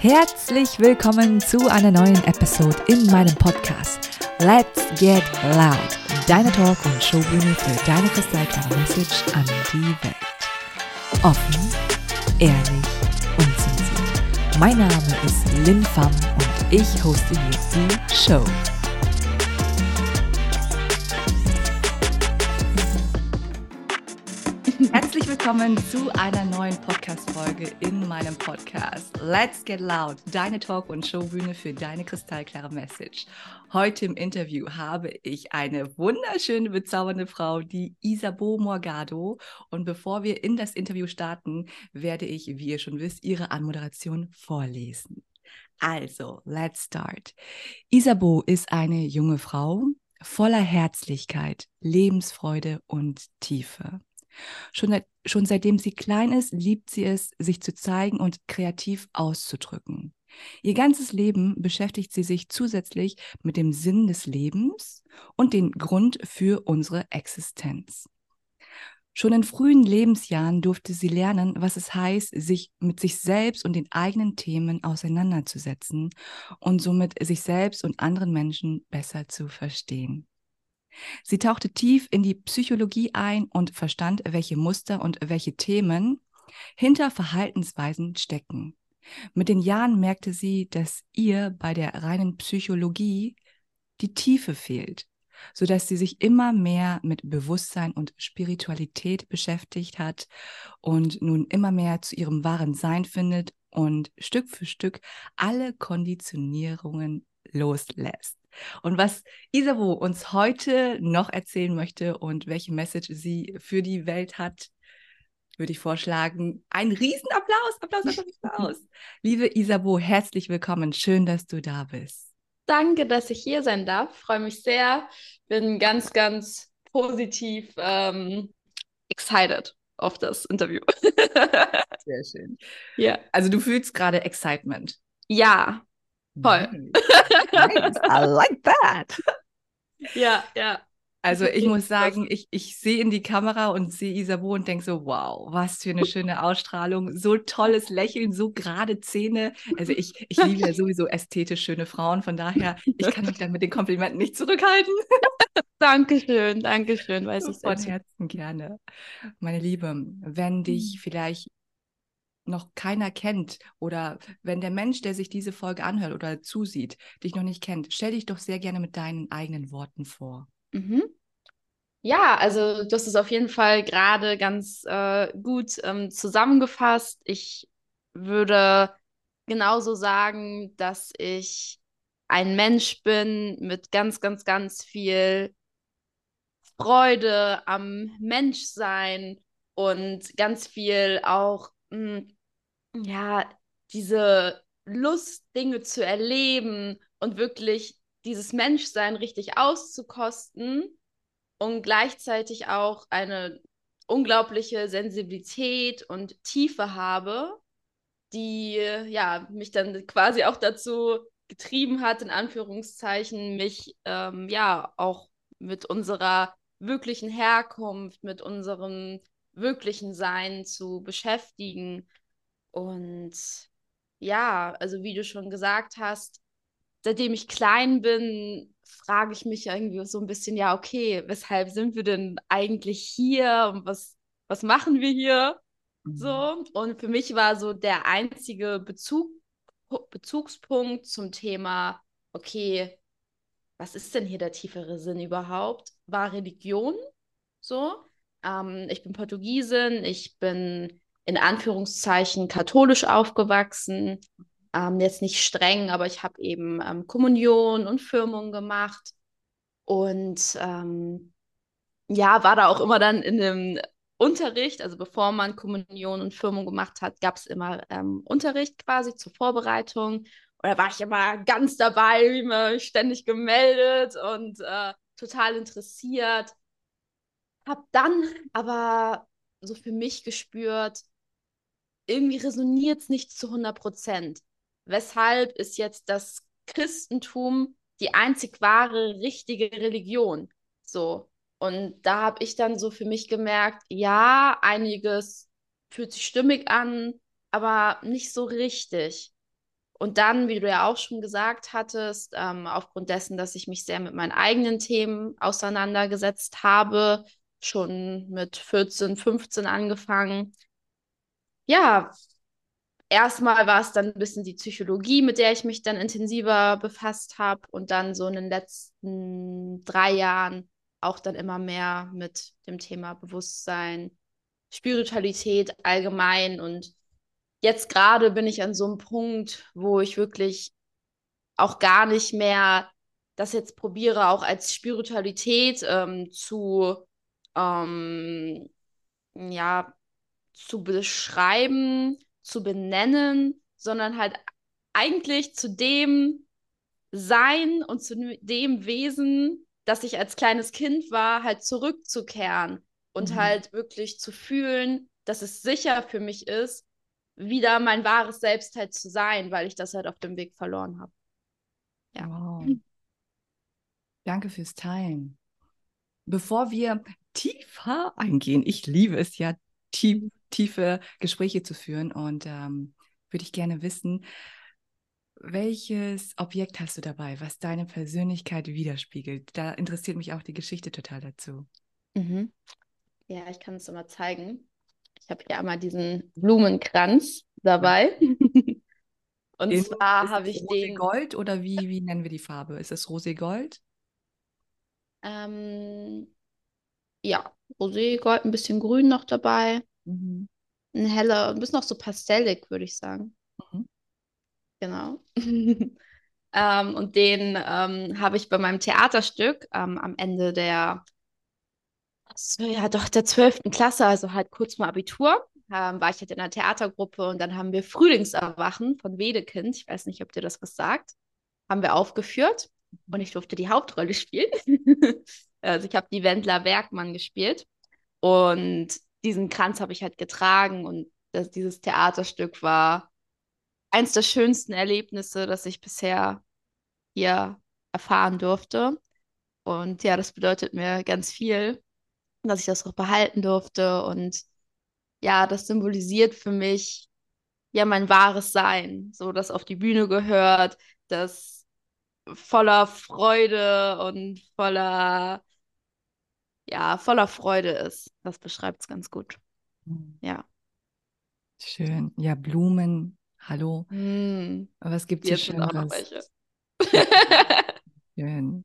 Herzlich willkommen zu einer neuen Episode in meinem Podcast Let's Get Loud, deine Talk- und Showbühne für deine kristallklare Message an die Welt. Offen, ehrlich, unzensiert. Mein Name ist Lin Pham und ich hoste hier die Show. Willkommen zu einer neuen Podcast-Folge in meinem Podcast Let's Get Loud, deine Talk- und Showbühne für deine kristallklare Message. Heute im Interview habe ich eine wunderschöne, bezaubernde Frau, die Isabo Morgado. Und bevor wir in das Interview starten, werde ich, wie ihr schon wisst, ihre Anmoderation vorlesen. Also, let's start. Isabo ist eine junge Frau voller Herzlichkeit, Lebensfreude und Tiefe. Schon, schon seitdem sie klein ist, liebt sie es, sich zu zeigen und kreativ auszudrücken. Ihr ganzes Leben beschäftigt sie sich zusätzlich mit dem Sinn des Lebens und den Grund für unsere Existenz. Schon in frühen Lebensjahren durfte sie lernen, was es heißt, sich mit sich selbst und den eigenen Themen auseinanderzusetzen und somit sich selbst und anderen Menschen besser zu verstehen. Sie tauchte tief in die Psychologie ein und verstand, welche Muster und welche Themen hinter Verhaltensweisen stecken. Mit den Jahren merkte sie, dass ihr bei der reinen Psychologie die Tiefe fehlt, sodass sie sich immer mehr mit Bewusstsein und Spiritualität beschäftigt hat und nun immer mehr zu ihrem wahren Sein findet und Stück für Stück alle Konditionierungen loslässt. Und was Isabo uns heute noch erzählen möchte und welche Message sie für die Welt hat, würde ich vorschlagen, ein Riesenapplaus, Applaus, Applaus, Applaus. Liebe Isabo, herzlich willkommen. Schön, dass du da bist. Danke, dass ich hier sein darf. Freue mich sehr. Bin ganz, ganz positiv ähm, excited auf das Interview. sehr schön. Ja. Also du fühlst gerade Excitement. Ja, Voll. Nice. I like that. Ja, ja. Also ich muss sagen, ich, ich sehe in die Kamera und sehe Isabo und denke so, wow, was für eine schöne Ausstrahlung, so tolles Lächeln, so gerade Zähne. Also ich, ich liebe ja sowieso ästhetisch schöne Frauen, von daher, ich kann mich dann mit den Komplimenten nicht zurückhalten. Dankeschön, Dankeschön, weiß ich Von Herzen gerne. Meine Liebe, wenn dich Mhm. vielleicht noch keiner kennt oder wenn der Mensch, der sich diese Folge anhört oder zusieht, dich noch nicht kennt, stell dich doch sehr gerne mit deinen eigenen Worten vor. Mhm. Ja, also das ist auf jeden Fall gerade ganz äh, gut ähm, zusammengefasst. Ich würde genauso sagen, dass ich ein Mensch bin mit ganz, ganz, ganz viel Freude am Menschsein und ganz viel auch mh, ja, diese Lust, Dinge zu erleben und wirklich dieses Menschsein richtig auszukosten und gleichzeitig auch eine unglaubliche Sensibilität und Tiefe habe, die ja mich dann quasi auch dazu getrieben hat, in Anführungszeichen, mich ähm, ja auch mit unserer wirklichen Herkunft, mit unserem wirklichen Sein zu beschäftigen und ja, also wie du schon gesagt hast, seitdem ich klein bin, frage ich mich irgendwie so ein bisschen, ja, okay, weshalb sind wir denn eigentlich hier und was, was machen wir hier? Mhm. So, und für mich war so der einzige Bezug, Bezugspunkt zum Thema, okay, was ist denn hier der tiefere Sinn überhaupt? War Religion so? Ähm, ich bin Portugiesin, ich bin in Anführungszeichen katholisch aufgewachsen. Ähm, jetzt nicht streng, aber ich habe eben ähm, Kommunion und Firmung gemacht. Und ähm, ja, war da auch immer dann in dem Unterricht, also bevor man Kommunion und Firmung gemacht hat, gab es immer ähm, Unterricht quasi zur Vorbereitung. Da war ich immer ganz dabei, immer ständig gemeldet und äh, total interessiert. Hab dann aber so für mich gespürt, irgendwie resoniert es nicht zu 100 Prozent. Weshalb ist jetzt das Christentum die einzig wahre, richtige Religion? So. Und da habe ich dann so für mich gemerkt, ja, einiges fühlt sich stimmig an, aber nicht so richtig. Und dann, wie du ja auch schon gesagt hattest, ähm, aufgrund dessen, dass ich mich sehr mit meinen eigenen Themen auseinandergesetzt habe, schon mit 14, 15 angefangen. Ja, erstmal war es dann ein bisschen die Psychologie, mit der ich mich dann intensiver befasst habe und dann so in den letzten drei Jahren auch dann immer mehr mit dem Thema Bewusstsein, Spiritualität allgemein. Und jetzt gerade bin ich an so einem Punkt, wo ich wirklich auch gar nicht mehr das jetzt probiere, auch als Spiritualität ähm, zu, ähm, ja, zu beschreiben, zu benennen, sondern halt eigentlich zu dem Sein und zu dem Wesen, das ich als kleines Kind war, halt zurückzukehren und mhm. halt wirklich zu fühlen, dass es sicher für mich ist, wieder mein wahres Selbst halt zu sein, weil ich das halt auf dem Weg verloren habe. Ja. Wow. Danke fürs Teilen. Bevor wir tiefer eingehen, ich liebe es ja, tief, tiefe Gespräche zu führen und ähm, würde ich gerne wissen, welches Objekt hast du dabei, was deine Persönlichkeit widerspiegelt? Da interessiert mich auch die Geschichte total dazu. Mhm. Ja, ich kann es mal zeigen. Ich habe hier einmal diesen Blumenkranz dabei. Und In, zwar habe ich den. Gold oder wie, wie nennen wir die Farbe? Ist es Roségold? Ähm, ja, Roségold, ein bisschen Grün noch dabei. Mhm. Ein heller, ein bisschen noch so pastellig, würde ich sagen. Mhm. Genau. ähm, und den ähm, habe ich bei meinem Theaterstück ähm, am Ende der ja doch der 12. Klasse, also halt kurz mal Abitur, ähm, war ich halt in einer Theatergruppe und dann haben wir Frühlingserwachen von Wedekind, ich weiß nicht, ob dir das was sagt, haben wir aufgeführt und ich durfte die Hauptrolle spielen. also ich habe die Wendler Werkmann gespielt und diesen Kranz habe ich halt getragen und das, dieses Theaterstück war eins der schönsten Erlebnisse, das ich bisher hier erfahren durfte. Und ja, das bedeutet mir ganz viel dass ich das auch behalten durfte. Und ja, das symbolisiert für mich ja mein wahres Sein, so das auf die Bühne gehört, das voller Freude und voller, ja, voller Freude ist. Das beschreibt es ganz gut. Mhm. Ja. Schön. Ja, Blumen. Hallo. Mm. Was gibt es hier Schöneres? Schön.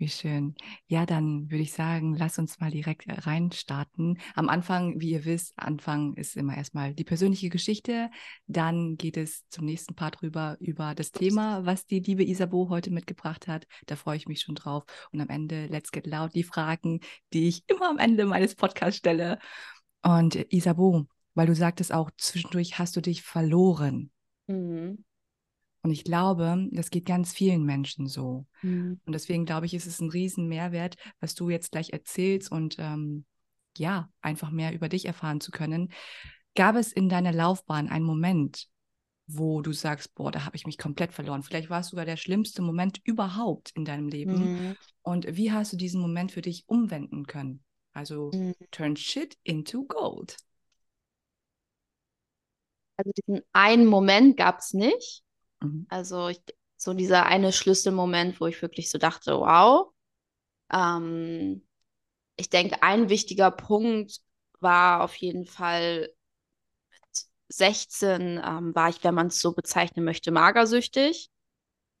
Wie schön. Ja, dann würde ich sagen, lass uns mal direkt äh, reinstarten. Am Anfang, wie ihr wisst, Anfang ist immer erstmal die persönliche Geschichte. Dann geht es zum nächsten Part rüber über das Thema, was die liebe Isabo heute mitgebracht hat. Da freue ich mich schon drauf. Und am Ende, let's get loud, die Fragen, die ich immer am Ende meines Podcasts stelle. Und äh, Isabo, weil du sagtest auch, zwischendurch hast du dich verloren. Mhm. Und ich glaube, das geht ganz vielen Menschen so. Mhm. Und deswegen glaube ich, ist es ein riesen Mehrwert, was du jetzt gleich erzählst und ähm, ja, einfach mehr über dich erfahren zu können. Gab es in deiner Laufbahn einen Moment, wo du sagst, boah, da habe ich mich komplett verloren. Vielleicht war es sogar der schlimmste Moment überhaupt in deinem Leben. Mhm. Und wie hast du diesen Moment für dich umwenden können? Also mhm. turn shit into gold. Also diesen einen Moment gab es nicht. Mhm. Also ich, so dieser eine Schlüsselmoment, wo ich wirklich so dachte, wow. Ähm, ich denke, ein wichtiger Punkt war auf jeden Fall mit 16 ähm, war ich, wenn man es so bezeichnen möchte, magersüchtig.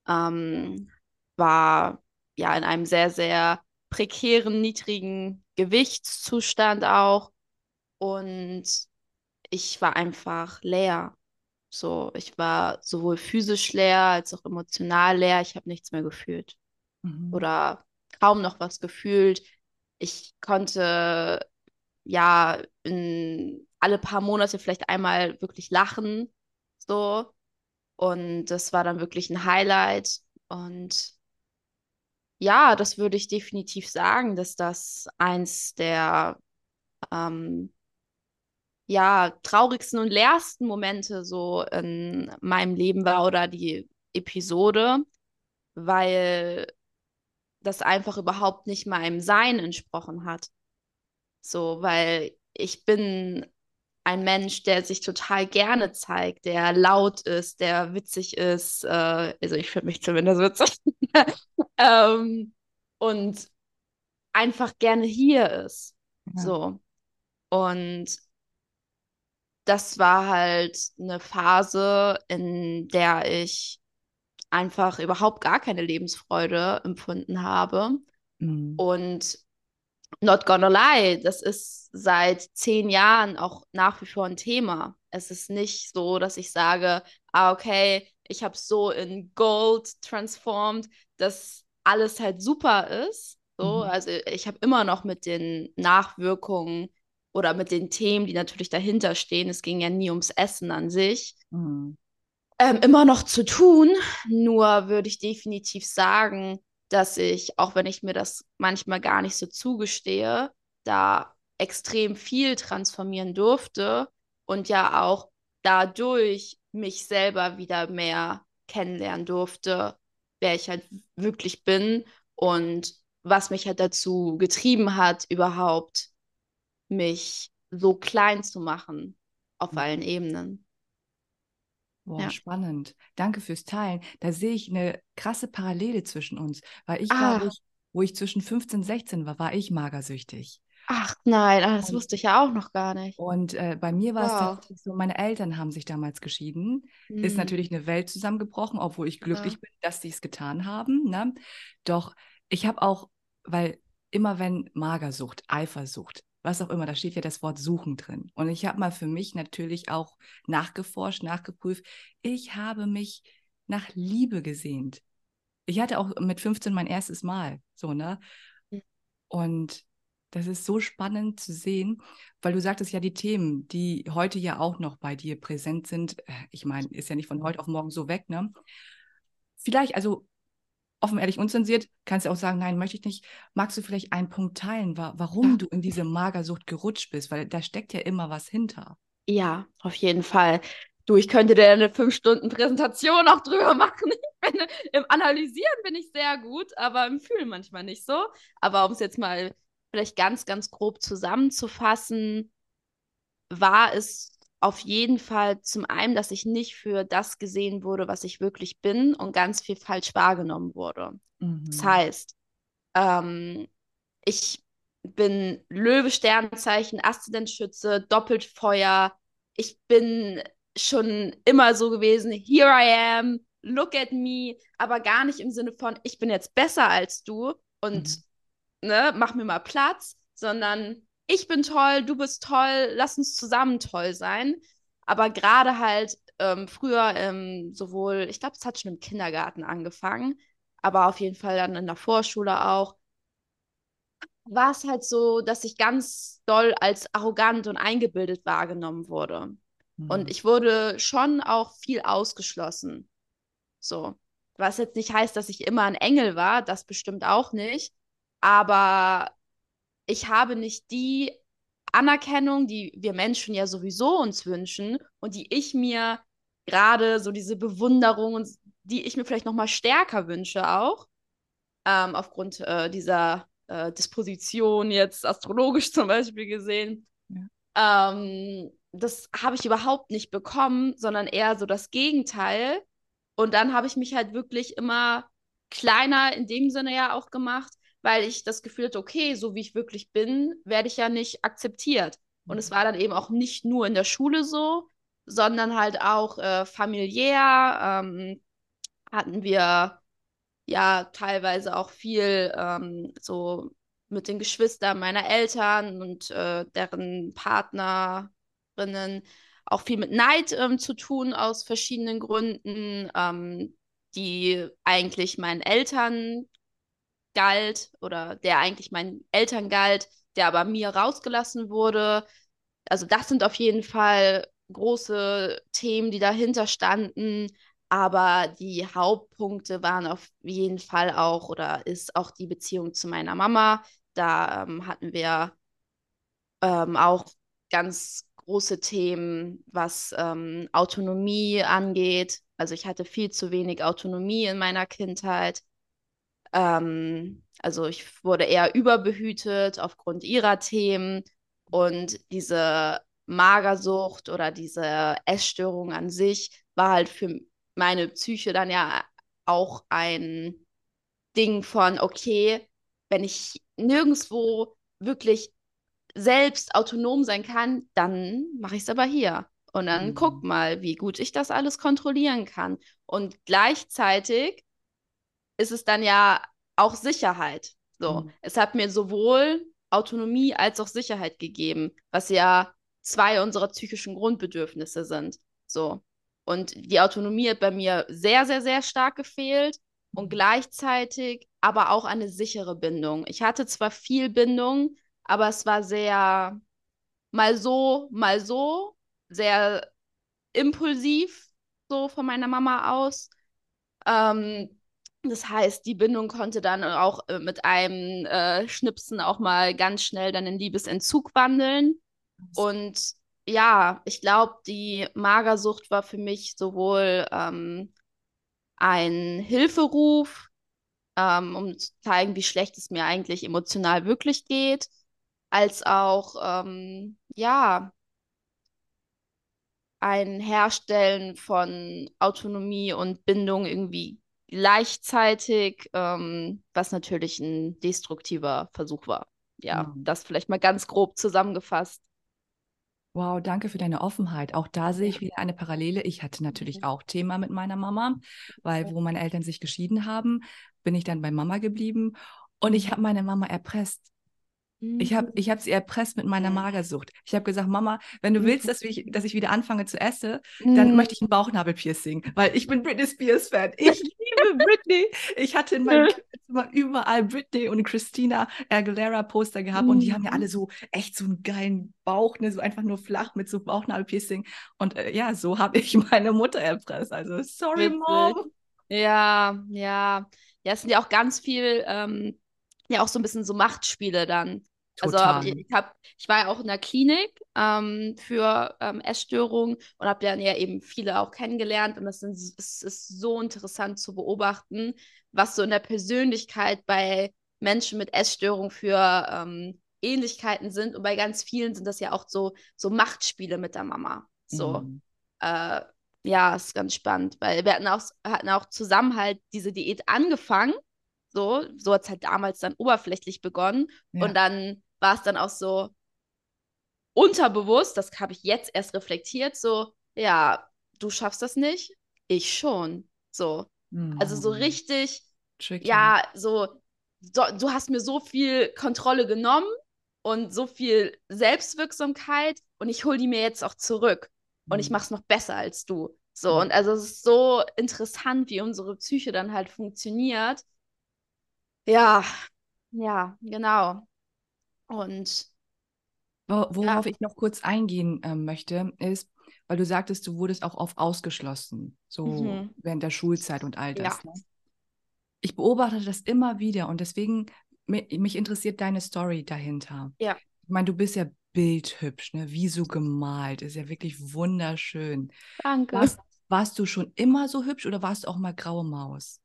Ähm, war ja in einem sehr, sehr prekären, niedrigen Gewichtszustand auch. Und ich war einfach leer. So, ich war sowohl physisch leer als auch emotional leer. Ich habe nichts mehr gefühlt mhm. oder kaum noch was gefühlt. Ich konnte ja in alle paar Monate vielleicht einmal wirklich lachen, so. Und das war dann wirklich ein Highlight. Und ja, das würde ich definitiv sagen, dass das eins der ähm, ja, traurigsten und leersten Momente so in meinem Leben war oder die Episode, weil das einfach überhaupt nicht meinem Sein entsprochen hat. So, weil ich bin ein Mensch, der sich total gerne zeigt, der laut ist, der witzig ist. Äh, also ich finde mich zumindest witzig. ähm, und einfach gerne hier ist. Ja. So. Und das war halt eine Phase, in der ich einfach überhaupt gar keine Lebensfreude empfunden habe. Mhm. Und not gonna lie, das ist seit zehn Jahren auch nach wie vor ein Thema. Es ist nicht so, dass ich sage, ah, okay, ich habe so in Gold transformed, dass alles halt super ist. So, mhm. also ich habe immer noch mit den Nachwirkungen oder mit den Themen, die natürlich dahinter stehen, es ging ja nie ums Essen an sich, mhm. ähm, immer noch zu tun. Nur würde ich definitiv sagen, dass ich, auch wenn ich mir das manchmal gar nicht so zugestehe, da extrem viel transformieren durfte und ja auch dadurch mich selber wieder mehr kennenlernen durfte, wer ich halt wirklich bin und was mich halt dazu getrieben hat, überhaupt mich so klein zu machen auf mhm. allen Ebenen. Boah, ja. spannend. Danke fürs Teilen. Da sehe ich eine krasse Parallele zwischen uns, weil ich, ah. glaube ich, wo ich zwischen 15 und 16 war, war ich magersüchtig. Ach nein, ah, das und, wusste ich ja auch noch gar nicht. Und äh, bei mir war wow. es tatsächlich so, meine Eltern haben sich damals geschieden. Mhm. Ist natürlich eine Welt zusammengebrochen, obwohl ich glücklich ja. bin, dass sie es getan haben. Ne? Doch ich habe auch, weil immer wenn Magersucht, Eifersucht, was auch immer, da steht ja das Wort suchen drin. Und ich habe mal für mich natürlich auch nachgeforscht, nachgeprüft. Ich habe mich nach Liebe gesehnt. Ich hatte auch mit 15 mein erstes Mal, so, ne? Und das ist so spannend zu sehen, weil du sagtest ja die Themen, die heute ja auch noch bei dir präsent sind. Äh, ich meine, ist ja nicht von heute auf morgen so weg, ne? Vielleicht, also offen, ehrlich, unzensiert, kannst du auch sagen, nein, möchte ich nicht. Magst du vielleicht einen Punkt teilen, warum ja. du in diese Magersucht gerutscht bist? Weil da steckt ja immer was hinter. Ja, auf jeden Fall. Du, ich könnte dir eine fünf Stunden Präsentation auch drüber machen. Bin, Im Analysieren bin ich sehr gut, aber im Fühlen manchmal nicht so. Aber um es jetzt mal vielleicht ganz, ganz grob zusammenzufassen, war es auf jeden Fall zum einen, dass ich nicht für das gesehen wurde, was ich wirklich bin und ganz viel falsch wahrgenommen wurde. Mhm. Das heißt, ähm, ich bin Löwe, Sternzeichen, Aszendentschütze, Doppelfeuer. Ich bin schon immer so gewesen, here I am, look at me, aber gar nicht im Sinne von, ich bin jetzt besser als du und mhm. ne, mach mir mal Platz, sondern ich bin toll, du bist toll, lass uns zusammen toll sein. Aber gerade halt ähm, früher ähm, sowohl, ich glaube, es hat schon im Kindergarten angefangen, aber auf jeden Fall dann in der Vorschule auch, war es halt so, dass ich ganz doll als arrogant und eingebildet wahrgenommen wurde. Mhm. Und ich wurde schon auch viel ausgeschlossen. So. Was jetzt nicht heißt, dass ich immer ein Engel war, das bestimmt auch nicht. Aber ich habe nicht die Anerkennung, die wir Menschen ja sowieso uns wünschen und die ich mir gerade so diese Bewunderung und die ich mir vielleicht noch mal stärker wünsche auch ähm, aufgrund äh, dieser äh, Disposition jetzt astrologisch zum Beispiel gesehen. Ja. Ähm, das habe ich überhaupt nicht bekommen, sondern eher so das Gegenteil. Und dann habe ich mich halt wirklich immer kleiner in dem Sinne ja auch gemacht, weil ich das Gefühl hatte, okay, so wie ich wirklich bin, werde ich ja nicht akzeptiert. Und es mhm. war dann eben auch nicht nur in der Schule so, sondern halt auch äh, familiär ähm, hatten wir ja teilweise auch viel ähm, so mit den Geschwistern meiner Eltern und äh, deren Partnerinnen auch viel mit Neid ähm, zu tun aus verschiedenen Gründen, ähm, die eigentlich meinen Eltern galt oder der eigentlich meinen Eltern galt, der aber mir rausgelassen wurde. Also das sind auf jeden Fall große Themen, die dahinter standen. Aber die Hauptpunkte waren auf jeden Fall auch oder ist auch die Beziehung zu meiner Mama. Da ähm, hatten wir ähm, auch ganz große Themen, was ähm, Autonomie angeht. Also ich hatte viel zu wenig Autonomie in meiner Kindheit. Ähm, also ich wurde eher überbehütet aufgrund ihrer Themen und diese Magersucht oder diese Essstörung an sich war halt für meine Psyche dann ja auch ein Ding von, okay, wenn ich nirgendwo wirklich selbst autonom sein kann, dann mache ich es aber hier. Und dann mhm. guck mal, wie gut ich das alles kontrollieren kann. Und gleichzeitig ist es dann ja auch Sicherheit. So, mhm. es hat mir sowohl Autonomie als auch Sicherheit gegeben, was ja zwei unserer psychischen Grundbedürfnisse sind. So. Und die Autonomie hat bei mir sehr, sehr, sehr stark gefehlt und mhm. gleichzeitig aber auch eine sichere Bindung. Ich hatte zwar viel Bindung, aber es war sehr mal so, mal so, sehr impulsiv so von meiner Mama aus. Ähm, das heißt, die Bindung konnte dann auch äh, mit einem äh, Schnipsen auch mal ganz schnell dann in Liebesentzug wandeln. Und ja, ich glaube, die Magersucht war für mich sowohl ähm, ein Hilferuf, ähm, um zu zeigen, wie schlecht es mir eigentlich emotional wirklich geht, als auch, ähm, ja, ein Herstellen von Autonomie und Bindung irgendwie gleichzeitig, ähm, was natürlich ein destruktiver Versuch war. Ja, mhm. das vielleicht mal ganz grob zusammengefasst. Wow, danke für deine Offenheit. Auch da sehe ich wieder eine Parallele. Ich hatte natürlich mhm. auch Thema mit meiner Mama, weil wo meine Eltern sich geschieden haben, bin ich dann bei Mama geblieben und ich habe meine Mama erpresst. Ich habe ich hab sie erpresst mit meiner Magersucht. Ich habe gesagt, Mama, wenn du willst, dass ich, dass ich wieder anfange zu essen, dann möchte ich ein Bauchnabelpiercing, weil ich bin Britney Spears Fan. Ich liebe Britney. Ich hatte in meinem Zimmer überall Britney und Christina Aguilera Poster gehabt und die haben ja alle so echt so einen geilen Bauch, ne, so einfach nur flach mit so Bauchnabelpiercing. Und äh, ja, so habe ich meine Mutter erpresst. Also sorry. Mom. Ja, ja. Ja, es sind ja auch ganz viel ähm, ja auch so ein bisschen so Machtspiele dann. Also, Total. Also ich, hab, ich war ja auch in der Klinik ähm, für ähm, Essstörungen und habe dann ja eben viele auch kennengelernt und das sind, es ist so interessant zu beobachten, was so in der Persönlichkeit bei Menschen mit Essstörung für ähm, Ähnlichkeiten sind und bei ganz vielen sind das ja auch so, so Machtspiele mit der Mama. So, mhm. äh, ja, ist ganz spannend, weil wir hatten auch, hatten auch zusammen halt diese Diät angefangen so, so hat es halt damals dann oberflächlich begonnen. Ja. Und dann war es dann auch so unterbewusst, das habe ich jetzt erst reflektiert, so, ja, du schaffst das nicht, ich schon. So. Mhm. Also so mhm. richtig, Tricky. ja, so, so, du hast mir so viel Kontrolle genommen und so viel Selbstwirksamkeit und ich hole die mir jetzt auch zurück. Mhm. Und ich mhm. mache es noch besser als du. So, mhm. und also es ist so interessant, wie unsere Psyche dann halt funktioniert. Ja, ja, genau. Und worauf ja. ich noch kurz eingehen äh, möchte, ist, weil du sagtest, du wurdest auch oft ausgeschlossen, so mhm. während der Schulzeit und all das. Ja. Ne? Ich beobachte das immer wieder und deswegen mich interessiert deine Story dahinter. Ja. Ich meine, du bist ja bildhübsch, ne? Wie so gemalt, ist ja wirklich wunderschön. Danke. Warst, warst du schon immer so hübsch oder warst du auch mal graue Maus?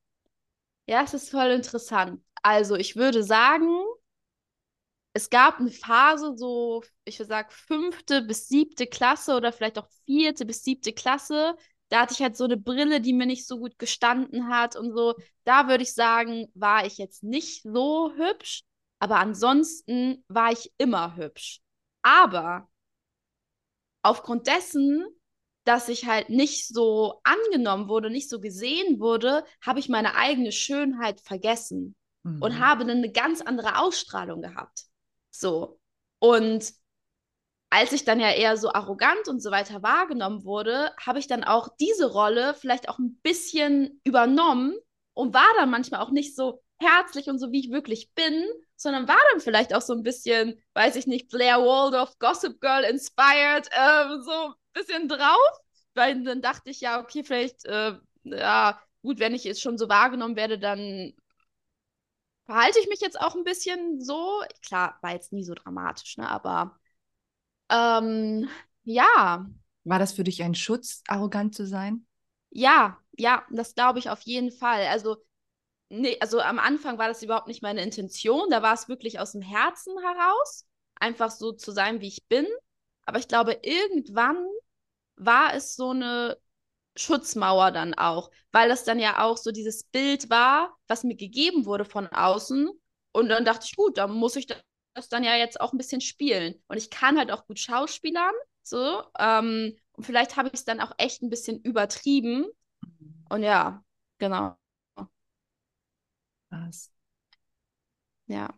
Ja, es ist voll interessant. Also, ich würde sagen, es gab eine Phase, so, ich würde sagen, fünfte bis siebte Klasse oder vielleicht auch vierte bis siebte Klasse. Da hatte ich halt so eine Brille, die mir nicht so gut gestanden hat und so. Da würde ich sagen, war ich jetzt nicht so hübsch, aber ansonsten war ich immer hübsch. Aber aufgrund dessen, dass ich halt nicht so angenommen wurde, nicht so gesehen wurde, habe ich meine eigene Schönheit vergessen mhm. und habe dann eine ganz andere Ausstrahlung gehabt. So. Und als ich dann ja eher so arrogant und so weiter wahrgenommen wurde, habe ich dann auch diese Rolle vielleicht auch ein bisschen übernommen und war dann manchmal auch nicht so herzlich und so, wie ich wirklich bin, sondern war dann vielleicht auch so ein bisschen, weiß ich nicht, Blair Waldorf, Gossip Girl inspired, äh, so ein bisschen drauf. Weil dann dachte ich, ja, okay, vielleicht, äh, ja, gut, wenn ich jetzt schon so wahrgenommen werde, dann verhalte ich mich jetzt auch ein bisschen so. Klar, war jetzt nie so dramatisch, ne? Aber ähm, ja. War das für dich ein Schutz, arrogant zu sein? Ja, ja, das glaube ich auf jeden Fall. Also, nee, also am Anfang war das überhaupt nicht meine Intention. Da war es wirklich aus dem Herzen heraus, einfach so zu sein, wie ich bin. aber ich glaube, irgendwann war es so eine Schutzmauer dann auch, weil das dann ja auch so dieses Bild war, was mir gegeben wurde von außen. Und dann dachte ich, gut, dann muss ich das dann ja jetzt auch ein bisschen spielen. Und ich kann halt auch gut schauspielern, so. Ähm, und vielleicht habe ich es dann auch echt ein bisschen übertrieben. Und ja, genau. Was? Ja.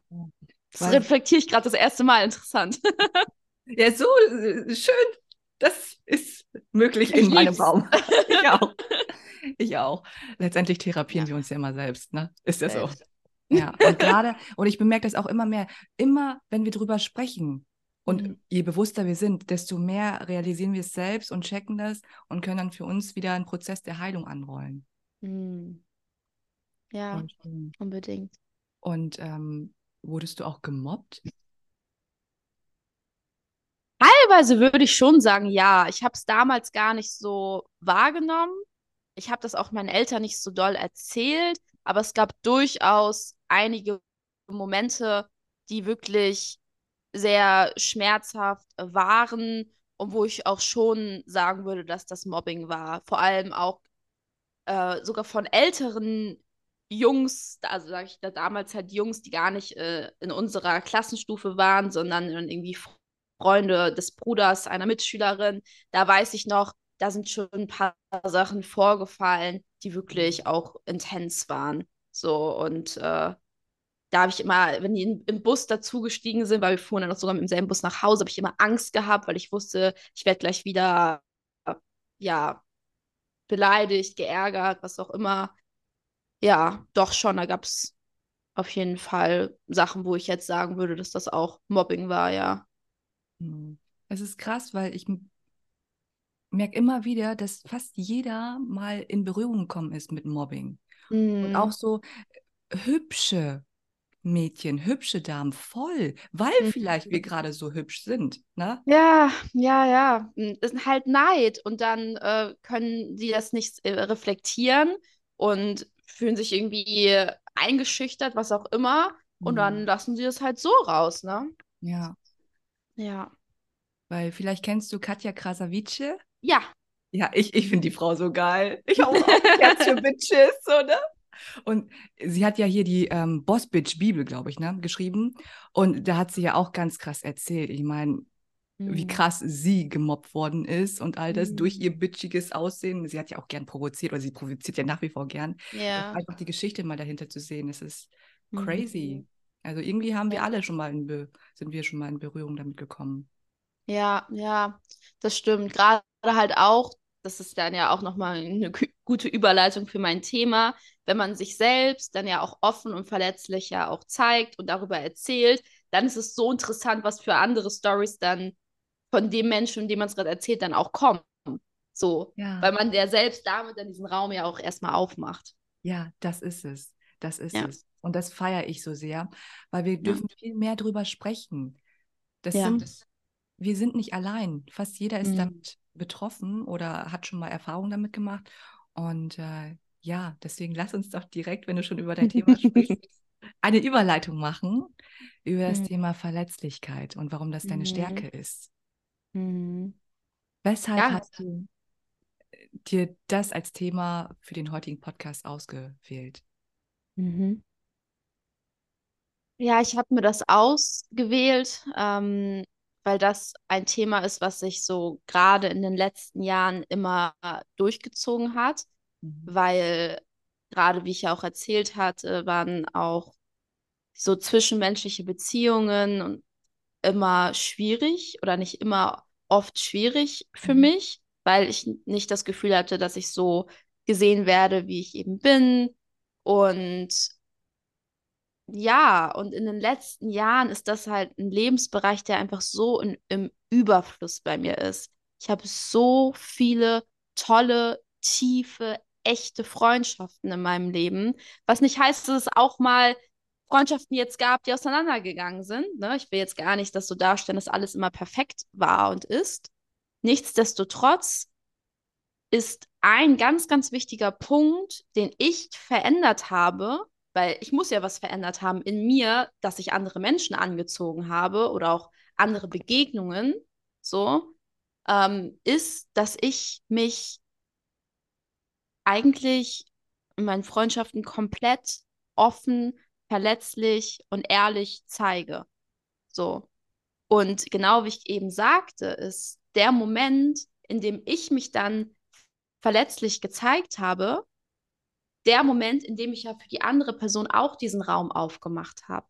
Das reflektiere ich gerade das erste Mal. Interessant. ja, so äh, schön. Das ist möglich in meinem Raum. ich auch. Ich auch. Letztendlich therapieren ja. wir uns ja immer selbst, ne? Ist ja so. Ja, und gerade, und ich bemerke das auch immer mehr, immer wenn wir drüber sprechen und mhm. je bewusster wir sind, desto mehr realisieren wir es selbst und checken das und können dann für uns wieder einen Prozess der Heilung anrollen. Mhm. Ja, unbedingt. Und ähm, wurdest du auch gemobbt? Teilweise würde ich schon sagen, ja. Ich habe es damals gar nicht so wahrgenommen. Ich habe das auch meinen Eltern nicht so doll erzählt, aber es gab durchaus einige Momente, die wirklich sehr schmerzhaft waren und wo ich auch schon sagen würde, dass das Mobbing war. Vor allem auch äh, sogar von älteren Jungs, also sage ich da damals halt Jungs, die gar nicht äh, in unserer Klassenstufe waren, sondern irgendwie Freunde des Bruders einer Mitschülerin. Da weiß ich noch, da sind schon ein paar Sachen vorgefallen, die wirklich auch intens waren. So und äh, da habe ich immer, wenn die in, im Bus dazugestiegen sind, weil wir fuhren dann auch sogar mit demselben Bus nach Hause, habe ich immer Angst gehabt, weil ich wusste, ich werde gleich wieder, ja, beleidigt, geärgert, was auch immer. Ja, doch schon, da gab es auf jeden Fall Sachen, wo ich jetzt sagen würde, dass das auch Mobbing war, ja. Hm. Es ist krass, weil ich merke immer wieder, dass fast jeder mal in Berührung gekommen ist mit Mobbing. Mhm. Und auch hm. so äh, hübsche Mädchen, hübsche Damen, voll, weil mhm. vielleicht wir gerade so hübsch sind. Ne? Ja, ja, ja. Hm, das ist halt Neid und dann äh, können sie das nicht äh, reflektieren und fühlen sich irgendwie eingeschüchtert, was auch immer. Und mhm. dann lassen sie das halt so raus, ne? Ja. Ja. Weil vielleicht kennst du Katja Krasavice. Ja. Ja, ich, ich finde die Frau so geil. Ich habe auch Herz für Bitches, so, ne? Und sie hat ja hier die ähm, Boss Bitch Bibel, glaube ich, ne, geschrieben. Und da hat sie ja auch ganz krass erzählt. Ich meine, mhm. wie krass sie gemobbt worden ist und all das mhm. durch ihr bitchiges Aussehen. Sie hat ja auch gern provoziert oder sie provoziert ja nach wie vor gern. Ja. Einfach die Geschichte mal dahinter zu sehen, das ist crazy. Mhm. Also irgendwie haben wir alle schon mal in Be sind wir schon mal in Berührung damit gekommen. Ja, ja, das stimmt. Gerade halt auch, das ist dann ja auch nochmal eine gute Überleitung für mein Thema, wenn man sich selbst dann ja auch offen und verletzlich ja auch zeigt und darüber erzählt, dann ist es so interessant, was für andere Stories dann von dem Menschen, dem man es gerade erzählt, dann auch kommen. So, ja. weil man ja selbst damit dann diesen Raum ja auch erstmal aufmacht. Ja, das ist es. Das ist ja. es. Und das feiere ich so sehr, weil wir dürfen ja. viel mehr drüber sprechen. Das sind, wir sind nicht allein. Fast jeder ist mhm. damit betroffen oder hat schon mal Erfahrungen damit gemacht. Und äh, ja, deswegen lass uns doch direkt, wenn du schon über dein Thema sprichst, eine Überleitung machen über das mhm. Thema Verletzlichkeit und warum das deine mhm. Stärke ist. Mhm. Weshalb ja. hast du dir das als Thema für den heutigen Podcast ausgewählt? Mhm. Ja, ich habe mir das ausgewählt, ähm, weil das ein Thema ist, was sich so gerade in den letzten Jahren immer durchgezogen hat, mhm. weil gerade, wie ich ja auch erzählt hatte, waren auch so zwischenmenschliche Beziehungen immer schwierig oder nicht immer oft schwierig für mhm. mich, weil ich nicht das Gefühl hatte, dass ich so gesehen werde, wie ich eben bin. Und ja, und in den letzten Jahren ist das halt ein Lebensbereich, der einfach so in, im Überfluss bei mir ist. Ich habe so viele tolle, tiefe, echte Freundschaften in meinem Leben. Was nicht heißt, dass es auch mal Freundschaften jetzt gab, die auseinandergegangen sind. Ne? Ich will jetzt gar nicht das so darstellen, dass alles immer perfekt war und ist. Nichtsdestotrotz ist ein ganz, ganz wichtiger Punkt, den ich verändert habe, weil ich muss ja was verändert haben in mir, dass ich andere Menschen angezogen habe oder auch andere Begegnungen. so, ähm, ist, dass ich mich eigentlich in meinen Freundschaften komplett offen, verletzlich und ehrlich zeige. So. Und genau wie ich eben sagte, ist der Moment, in dem ich mich dann verletzlich gezeigt habe, der Moment, in dem ich ja für die andere Person auch diesen Raum aufgemacht habe.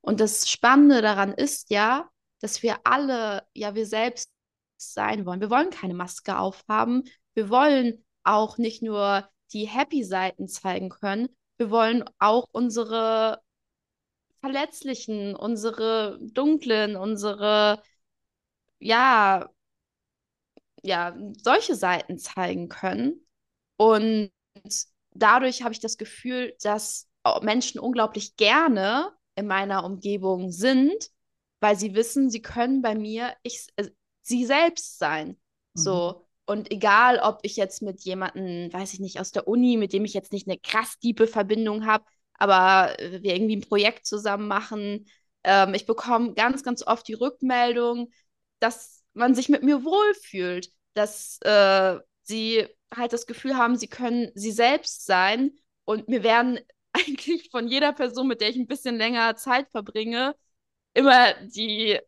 Und das Spannende daran ist ja, dass wir alle, ja, wir selbst sein wollen. Wir wollen keine Maske aufhaben. Wir wollen auch nicht nur die Happy-Seiten zeigen können. Wir wollen auch unsere verletzlichen, unsere dunklen, unsere, ja, ja, solche Seiten zeigen können. Und dadurch habe ich das Gefühl, dass Menschen unglaublich gerne in meiner Umgebung sind, weil sie wissen, sie können bei mir ich, äh, sie selbst sein. Mhm. So. Und egal, ob ich jetzt mit jemandem, weiß ich nicht, aus der Uni, mit dem ich jetzt nicht eine krass tiefe Verbindung habe, aber äh, wir irgendwie ein Projekt zusammen machen, ähm, ich bekomme ganz, ganz oft die Rückmeldung, dass man sich mit mir wohlfühlt, dass äh, sie halt das Gefühl haben, sie können sie selbst sein. Und mir werden eigentlich von jeder Person, mit der ich ein bisschen länger Zeit verbringe, immer die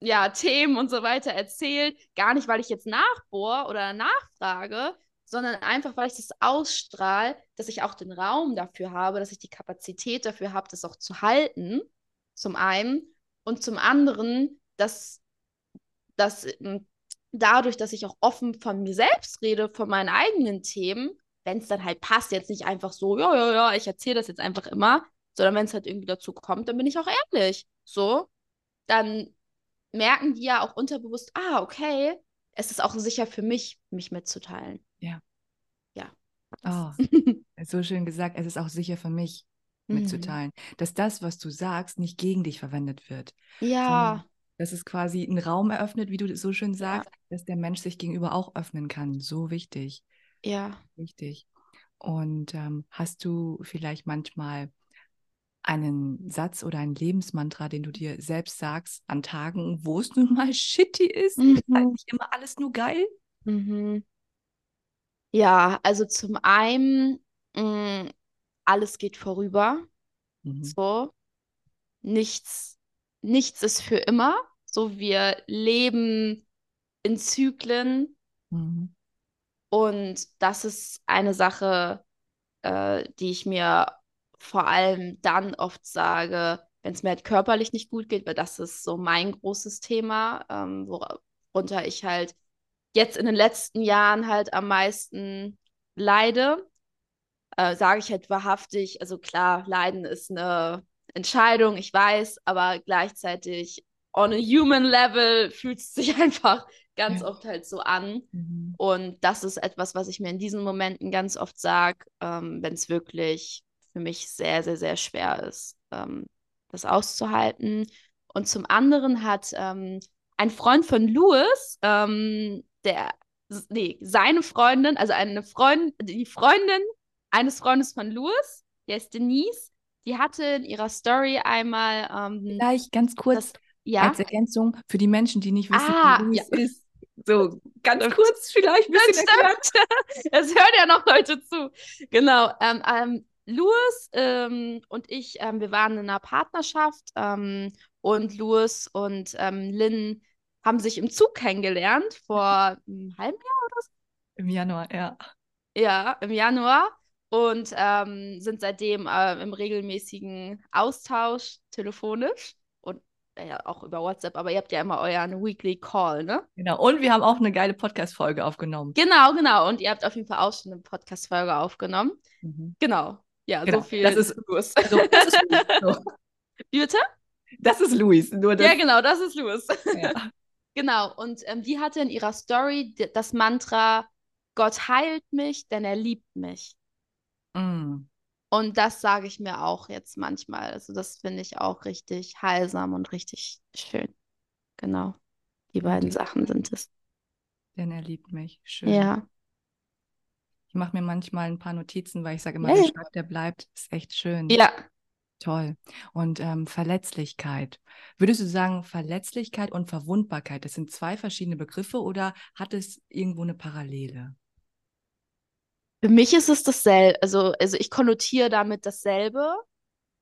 ja, Themen und so weiter erzählt. Gar nicht, weil ich jetzt nachbohre oder nachfrage, sondern einfach, weil ich das ausstrahle, dass ich auch den Raum dafür habe, dass ich die Kapazität dafür habe, das auch zu halten, zum einen. Und zum anderen, dass, dass ähm, dadurch, dass ich auch offen von mir selbst rede, von meinen eigenen Themen, wenn es dann halt passt, jetzt nicht einfach so, ja, ja, ja, ich erzähle das jetzt einfach immer, sondern wenn es halt irgendwie dazu kommt, dann bin ich auch ehrlich. So, dann merken die ja auch unterbewusst, ah, okay, es ist auch sicher für mich, mich mitzuteilen. Ja. Ja. Oh, so schön gesagt, es ist auch sicher für mich mitzuteilen, mhm. dass das, was du sagst, nicht gegen dich verwendet wird. Ja. Dass es quasi einen Raum eröffnet, wie du so schön sagst, ja. dass der Mensch sich gegenüber auch öffnen kann. So wichtig. Ja. Wichtig. Und ähm, hast du vielleicht manchmal einen Satz oder ein Lebensmantra, den du dir selbst sagst an Tagen, wo es nun mal shitty ist? Mhm. Ist nicht immer alles nur geil? Mhm. Ja, also zum einen, mh, mm, alles geht vorüber. Mhm. So. Nichts, nichts ist für immer. So, wir leben in Zyklen. Mhm. Und das ist eine Sache, äh, die ich mir vor allem dann oft sage, wenn es mir halt körperlich nicht gut geht, weil das ist so mein großes Thema, ähm, worunter ich halt jetzt in den letzten Jahren halt am meisten leide, äh, sage ich halt wahrhaftig, also klar, Leiden ist eine Entscheidung, ich weiß, aber gleichzeitig on a human level fühlt es sich einfach ganz ja. oft halt so an. Mhm. Und das ist etwas, was ich mir in diesen Momenten ganz oft sage, ähm, wenn es wirklich für mich sehr, sehr, sehr schwer ist, ähm, das auszuhalten. Und zum anderen hat ähm, ein Freund von Louis, ähm, der, nee, seine Freundin, also eine Freundin, die Freundin eines Freundes von Louis, die heißt Denise, die hatte in ihrer Story einmal. Ähm, Vielleicht ganz kurz ja? als Ergänzung für die Menschen, die nicht wissen, ah, wie ja. ist. So, ganz kurz vielleicht ein bisschen das Es hören ja noch Leute zu. Genau. Ähm, ähm, Louis ähm, und ich, ähm, wir waren in einer Partnerschaft ähm, und Louis und ähm, Lynn haben sich im Zug kennengelernt vor einem halben Jahr oder so. Im Januar, ja. Ja, im Januar und sind seitdem äh, im regelmäßigen Austausch telefonisch ja, auch über WhatsApp, aber ihr habt ja immer euren Weekly Call, ne? Genau, und wir haben auch eine geile Podcast-Folge aufgenommen. Genau, genau, und ihr habt auf jeden Fall auch schon eine Podcast-Folge aufgenommen. Mhm. Genau, ja, genau. so viel. Das ist Louis. Also, das ist Louis. Wie bitte? Das ist Louis. Nur das... Ja, genau, das ist Louis. Ja. genau, und ähm, die hatte in ihrer Story das Mantra, Gott heilt mich, denn er liebt mich. Mm. Und das sage ich mir auch jetzt manchmal. Also das finde ich auch richtig heilsam und richtig schön. Genau. Die beiden Sachen sind es. Denn er liebt mich. Schön. Ja. Ich mache mir manchmal ein paar Notizen, weil ich sage immer, hey. der schreibt, der bleibt. Ist echt schön. Ja. Toll. Und ähm, Verletzlichkeit. Würdest du sagen, Verletzlichkeit und Verwundbarkeit, das sind zwei verschiedene Begriffe oder hat es irgendwo eine Parallele? Für mich ist es dasselbe. Also, also ich konnotiere damit dasselbe.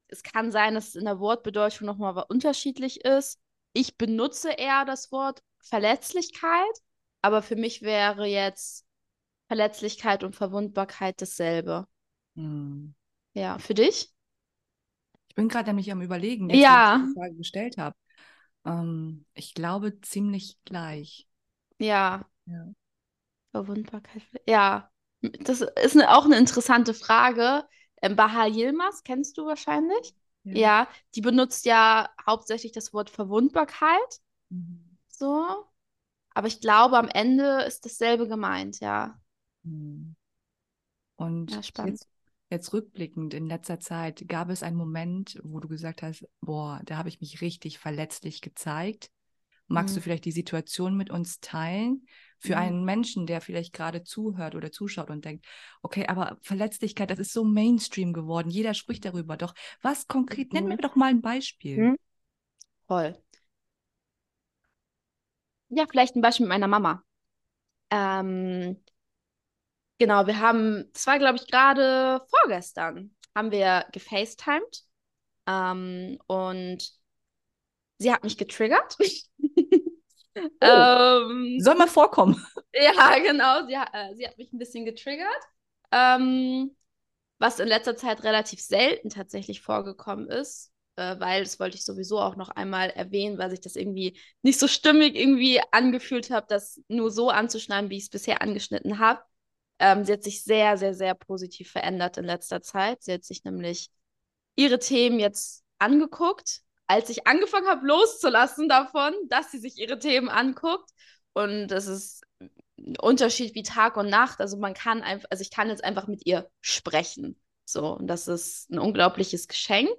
Es kann sein, dass es in der Wortbedeutung nochmal unterschiedlich ist. Ich benutze eher das Wort Verletzlichkeit, aber für mich wäre jetzt Verletzlichkeit und Verwundbarkeit dasselbe. Hm. Ja, für dich? Ich bin gerade nämlich am Überlegen, jetzt, ja. ich die Frage gestellt habe. Ähm, ich glaube ziemlich gleich. Ja. ja. Verwundbarkeit. Ja, das ist eine, auch eine interessante Frage. Ähm, Baha Yilmaz kennst du wahrscheinlich. Ja. ja. die benutzt ja hauptsächlich das Wort Verwundbarkeit. Mhm. So. Aber ich glaube, am Ende ist dasselbe gemeint, ja. Mhm. Und ja, jetzt, jetzt, rückblickend in letzter Zeit, gab es einen Moment, wo du gesagt hast, boah, da habe ich mich richtig verletzlich gezeigt. Magst mhm. du vielleicht die Situation mit uns teilen? Für mhm. einen Menschen, der vielleicht gerade zuhört oder zuschaut und denkt, okay, aber Verletzlichkeit, das ist so Mainstream geworden. Jeder spricht darüber. Doch was konkret, mhm. nenn mir doch mal ein Beispiel. Mhm. Toll. Ja, vielleicht ein Beispiel mit meiner Mama. Ähm, genau, wir haben, das war, glaube ich, gerade vorgestern, haben wir gefacetimed. Ähm, und sie hat mich getriggert. Oh. Ähm, Soll mal vorkommen. Ja, genau. Sie, äh, sie hat mich ein bisschen getriggert. Ähm, was in letzter Zeit relativ selten tatsächlich vorgekommen ist, äh, weil das wollte ich sowieso auch noch einmal erwähnen, weil sich das irgendwie nicht so stimmig irgendwie angefühlt habe, das nur so anzuschneiden, wie ich es bisher angeschnitten habe. Ähm, sie hat sich sehr, sehr, sehr positiv verändert in letzter Zeit. Sie hat sich nämlich ihre Themen jetzt angeguckt, als ich angefangen habe loszulassen davon, dass sie sich ihre Themen anguckt. Und das ist ein Unterschied wie Tag und Nacht. Also man kann einfach, also ich kann jetzt einfach mit ihr sprechen. So, und das ist ein unglaubliches Geschenk.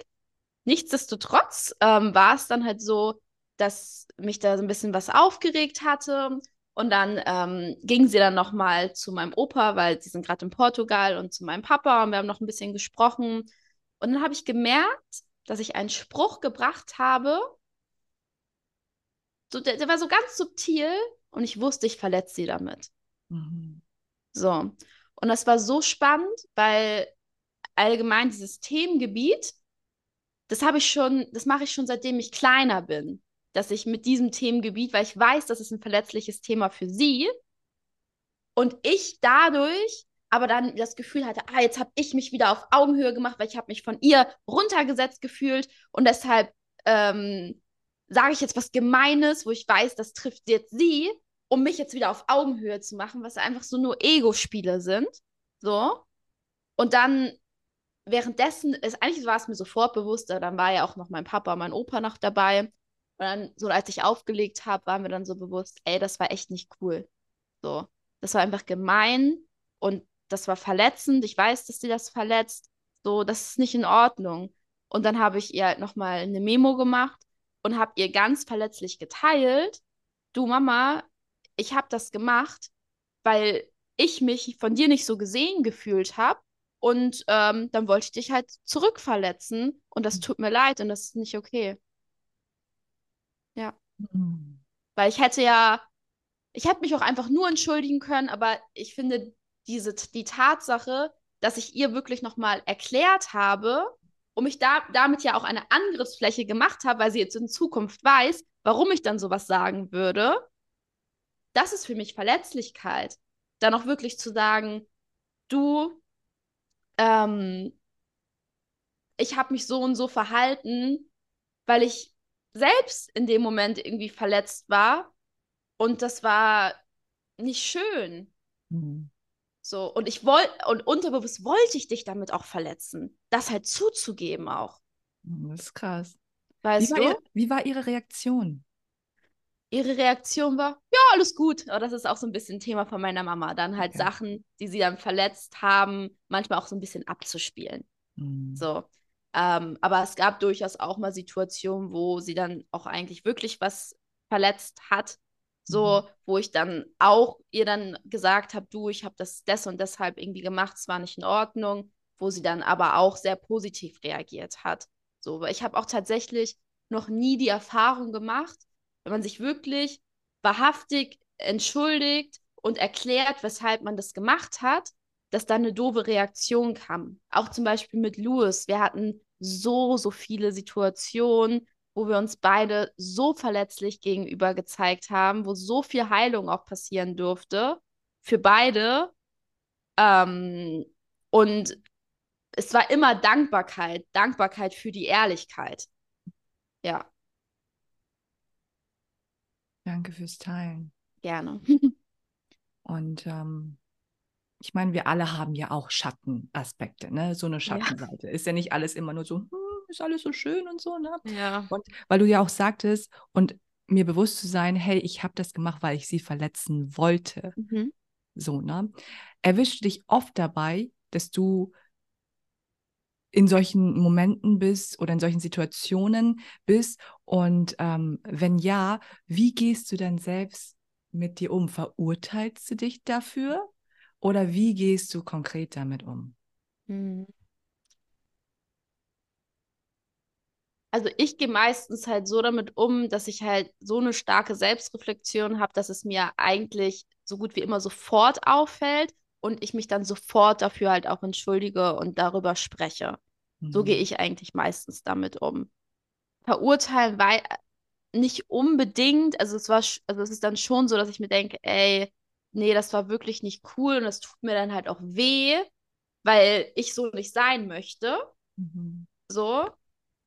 Nichtsdestotrotz ähm, war es dann halt so, dass mich da so ein bisschen was aufgeregt hatte. Und dann ähm, ging sie dann nochmal zu meinem Opa, weil sie sind gerade in Portugal und zu meinem Papa und wir haben noch ein bisschen gesprochen. Und dann habe ich gemerkt, dass ich einen Spruch gebracht habe. So, der, der war so ganz subtil und ich wusste, ich verletze sie damit. Mhm. So. Und das war so spannend, weil allgemein dieses Themengebiet, das habe ich schon, das mache ich schon seitdem ich kleiner bin, dass ich mit diesem Themengebiet, weil ich weiß, das ist ein verletzliches Thema für sie und ich dadurch aber dann das Gefühl hatte, ah, jetzt habe ich mich wieder auf Augenhöhe gemacht, weil ich habe mich von ihr runtergesetzt gefühlt und deshalb ähm, sage ich jetzt was Gemeines, wo ich weiß, das trifft jetzt sie, um mich jetzt wieder auf Augenhöhe zu machen, was einfach so nur Ego-Spiele sind. So. Und dann währenddessen, ist, eigentlich war es mir sofort bewusst, dann war ja auch noch mein Papa und mein Opa noch dabei. Und dann, so als ich aufgelegt habe, war mir dann so bewusst, ey, das war echt nicht cool. So. Das war einfach gemein und das war verletzend, ich weiß, dass sie das verletzt, so, das ist nicht in Ordnung. Und dann habe ich ihr halt nochmal eine Memo gemacht und habe ihr ganz verletzlich geteilt, du Mama, ich habe das gemacht, weil ich mich von dir nicht so gesehen gefühlt habe und ähm, dann wollte ich dich halt zurückverletzen und das tut mir leid und das ist nicht okay. Ja. Mhm. Weil ich hätte ja, ich hätte mich auch einfach nur entschuldigen können, aber ich finde, diese, die Tatsache, dass ich ihr wirklich nochmal erklärt habe und mich da, damit ja auch eine Angriffsfläche gemacht habe, weil sie jetzt in Zukunft weiß, warum ich dann sowas sagen würde, das ist für mich Verletzlichkeit. Dann auch wirklich zu sagen, du, ähm, ich habe mich so und so verhalten, weil ich selbst in dem Moment irgendwie verletzt war und das war nicht schön. Mhm. So, und ich wollte, und unterbewusst wollte ich dich damit auch verletzen. Das halt zuzugeben auch. Hm, das ist krass. Weißt wie, war du? Ihr, wie war ihre Reaktion? Ihre Reaktion war, ja, alles gut. Aber das ist auch so ein bisschen Thema von meiner Mama. Dann halt okay. Sachen, die sie dann verletzt haben, manchmal auch so ein bisschen abzuspielen. Mhm. So. Ähm, aber es gab durchaus auch mal Situationen, wo sie dann auch eigentlich wirklich was verletzt hat so, mhm. wo ich dann auch ihr dann gesagt habe, du, ich habe das des und deshalb irgendwie gemacht, es war nicht in Ordnung, wo sie dann aber auch sehr positiv reagiert hat. So, weil ich habe auch tatsächlich noch nie die Erfahrung gemacht, wenn man sich wirklich wahrhaftig entschuldigt und erklärt, weshalb man das gemacht hat, dass da eine doofe Reaktion kam. Auch zum Beispiel mit Louis. Wir hatten so, so viele Situationen, wo wir uns beide so verletzlich gegenüber gezeigt haben, wo so viel Heilung auch passieren durfte für beide. Ähm, und es war immer Dankbarkeit, Dankbarkeit für die Ehrlichkeit. Ja. Danke fürs Teilen. Gerne. Und ähm, ich meine, wir alle haben ja auch Schattenaspekte, ne? So eine Schattenseite. Ja. Ist ja nicht alles immer nur so, hm, ist alles so schön und so, ne? Ja. Und weil du ja auch sagtest, und mir bewusst zu sein, hey, ich habe das gemacht, weil ich sie verletzen wollte. Mhm. So, ne? Erwischst du dich oft dabei, dass du in solchen Momenten bist oder in solchen Situationen bist? Und ähm, wenn ja, wie gehst du dann selbst mit dir um? Verurteilst du dich dafür? Oder wie gehst du konkret damit um? Hm. Also ich gehe meistens halt so damit um, dass ich halt so eine starke Selbstreflexion habe, dass es mir eigentlich so gut wie immer sofort auffällt und ich mich dann sofort dafür halt auch entschuldige und darüber spreche. Mhm. So gehe ich eigentlich meistens damit um. Verurteilen, weil nicht unbedingt, also es war, also es ist dann schon so, dass ich mir denke, ey, nee, das war wirklich nicht cool und das tut mir dann halt auch weh, weil ich so nicht sein möchte. Mhm. So.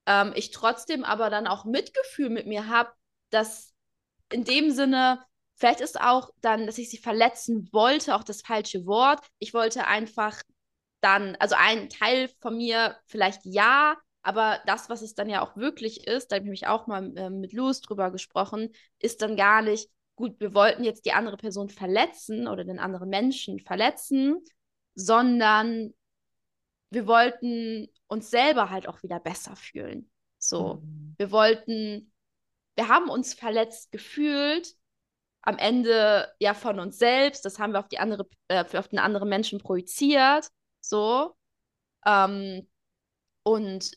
Ähm, ich trotzdem aber dann auch Mitgefühl mit mir habe, dass in dem Sinne, vielleicht ist auch dann, dass ich sie verletzen wollte, auch das falsche Wort. Ich wollte einfach dann, also ein Teil von mir vielleicht ja, aber das, was es dann ja auch wirklich ist, da habe ich mich auch mal äh, mit Louis drüber gesprochen, ist dann gar nicht, gut, wir wollten jetzt die andere Person verletzen oder den anderen Menschen verletzen, sondern wir wollten uns selber halt auch wieder besser fühlen. So, mhm. wir wollten, wir haben uns verletzt gefühlt, am Ende ja von uns selbst, das haben wir auf die andere, äh, auf den anderen Menschen projiziert, so. Ähm, und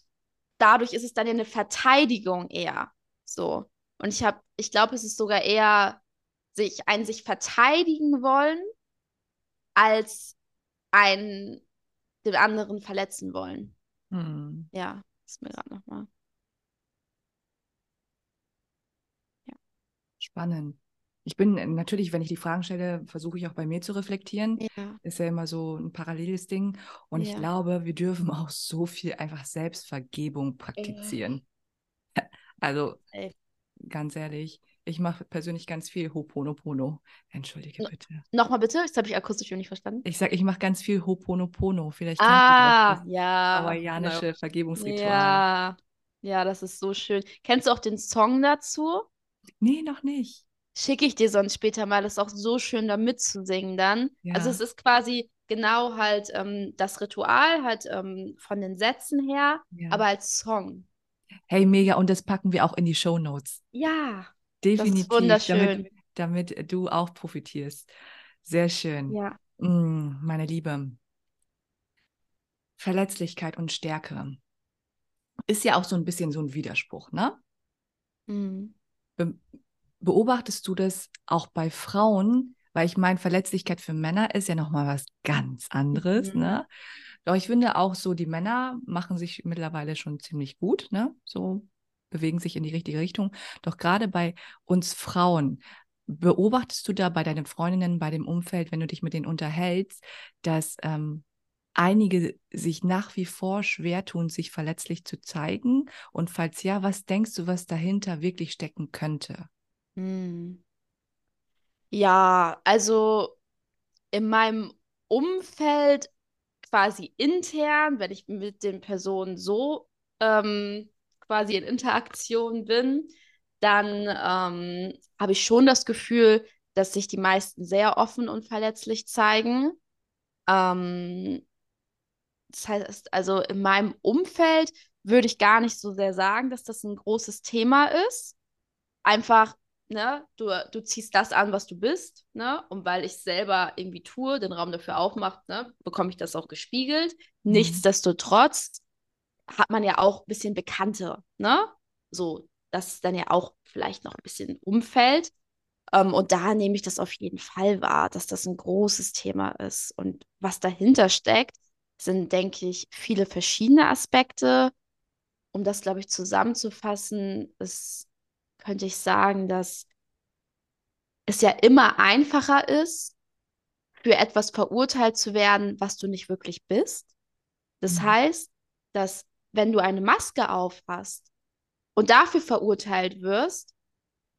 dadurch ist es dann ja eine Verteidigung eher. So. Und ich habe, ich glaube, es ist sogar eher sich ein sich verteidigen wollen, als ein den anderen verletzen wollen. Hm. Ja, ist mir gerade nochmal. Ja. Spannend. Ich bin natürlich, wenn ich die Fragen stelle, versuche ich auch bei mir zu reflektieren. Ja. Ist ja immer so ein paralleles Ding. Und ja. ich glaube, wir dürfen auch so viel einfach Selbstvergebung praktizieren. Ja. Also, Ey. ganz ehrlich, ich mache persönlich ganz viel Hoponopono. Entschuldige bitte. Nochmal bitte, das habe ich akustisch nicht verstanden. Ich sage, ich mache ganz viel Hoponopono. Vielleicht ah, du das ja. hawaiianische genau. Vergebungsritual. Ja. ja, das ist so schön. Kennst du auch den Song dazu? Nee, noch nicht. Schicke ich dir sonst später mal. Das ist auch so schön, da mitzusingen dann. Ja. Also es ist quasi genau halt ähm, das Ritual, halt ähm, von den Sätzen her, ja. aber als Song. Hey, mega. Und das packen wir auch in die Show Notes. Ja. Definitiv. Wunderschön. Damit, damit du auch profitierst. Sehr schön. Ja. Mm, meine Liebe. Verletzlichkeit und Stärke ist ja auch so ein bisschen so ein Widerspruch, ne? Mhm. Be beobachtest du das auch bei Frauen? Weil ich meine, Verletzlichkeit für Männer ist ja nochmal was ganz anderes, mhm. ne? Doch ich finde auch so, die Männer machen sich mittlerweile schon ziemlich gut, ne? So bewegen sich in die richtige Richtung. Doch gerade bei uns Frauen, beobachtest du da bei deinen Freundinnen, bei dem Umfeld, wenn du dich mit denen unterhältst, dass ähm, einige sich nach wie vor schwer tun, sich verletzlich zu zeigen? Und falls ja, was denkst du, was dahinter wirklich stecken könnte? Hm. Ja, also in meinem Umfeld quasi intern, wenn ich mit den Personen so ähm, quasi in Interaktion bin, dann ähm, habe ich schon das Gefühl, dass sich die meisten sehr offen und verletzlich zeigen. Ähm, das heißt, also in meinem Umfeld würde ich gar nicht so sehr sagen, dass das ein großes Thema ist. Einfach, ne, du, du ziehst das an, was du bist, ne? Und weil ich selber irgendwie tue, den Raum dafür aufmacht, ne, bekomme ich das auch gespiegelt. Mhm. Nichtsdestotrotz hat man ja auch ein bisschen Bekannte, ne? So, dass dann ja auch vielleicht noch ein bisschen umfällt. Ähm, und da nehme ich das auf jeden Fall wahr, dass das ein großes Thema ist. Und was dahinter steckt, sind, denke ich, viele verschiedene Aspekte. Um das, glaube ich, zusammenzufassen, ist, könnte ich sagen, dass es ja immer einfacher ist, für etwas verurteilt zu werden, was du nicht wirklich bist. Das mhm. heißt, dass wenn du eine Maske aufhast und dafür verurteilt wirst,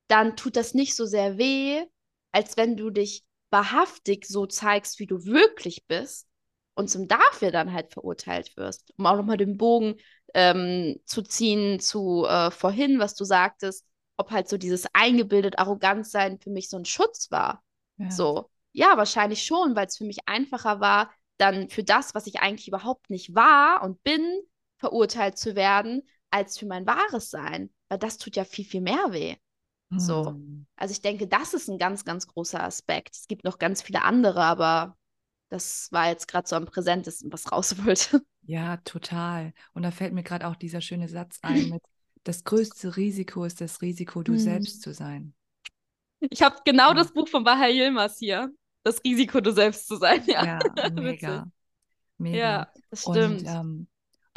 dann tut das nicht so sehr weh, als wenn du dich wahrhaftig so zeigst, wie du wirklich bist und zum dafür dann halt verurteilt wirst. Um auch nochmal den Bogen ähm, zu ziehen zu äh, vorhin, was du sagtest, ob halt so dieses eingebildet Arroganzsein für mich so ein Schutz war. Ja. So, ja, wahrscheinlich schon, weil es für mich einfacher war, dann für das, was ich eigentlich überhaupt nicht war und bin, verurteilt zu werden, als für mein wahres Sein. Weil das tut ja viel, viel mehr weh. So. Hm. Also ich denke, das ist ein ganz, ganz großer Aspekt. Es gibt noch ganz viele andere, aber das war jetzt gerade so am präsentesten, was raus wollte. Ja, total. Und da fällt mir gerade auch dieser schöne Satz ein mit, das größte Risiko ist das Risiko, du hm. selbst zu sein. Ich habe genau ja. das Buch von Bahar Yilmaz hier. Das Risiko, du selbst zu sein. Ja, ja mega. mega. Ja, das stimmt. Und, ähm,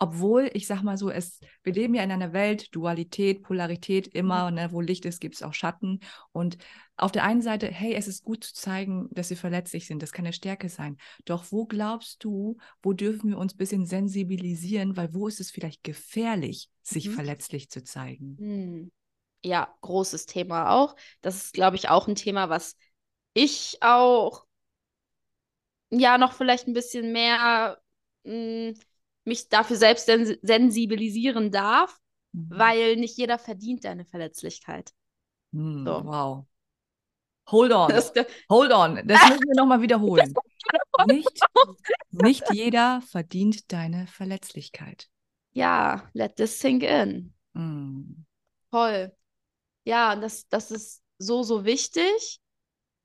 obwohl, ich sag mal so, es, wir leben ja in einer Welt, Dualität, Polarität, immer, mhm. ne, wo Licht ist, gibt es auch Schatten. Und auf der einen Seite, hey, es ist gut zu zeigen, dass wir verletzlich sind, das kann eine Stärke sein. Doch wo glaubst du, wo dürfen wir uns ein bisschen sensibilisieren, weil wo ist es vielleicht gefährlich, sich mhm. verletzlich zu zeigen? Mhm. Ja, großes Thema auch. Das ist, glaube ich, auch ein Thema, was ich auch ja noch vielleicht ein bisschen mehr mh, hm, mich dafür selbst sens sensibilisieren darf, mhm. weil nicht jeder verdient deine Verletzlichkeit. Mhm, so. Wow. Hold on. Das, Hold on. Das müssen wir nochmal wiederholen. nicht, nicht jeder verdient deine Verletzlichkeit. Ja, let this sink in. Mm. Voll. Ja, und das, das ist so, so wichtig,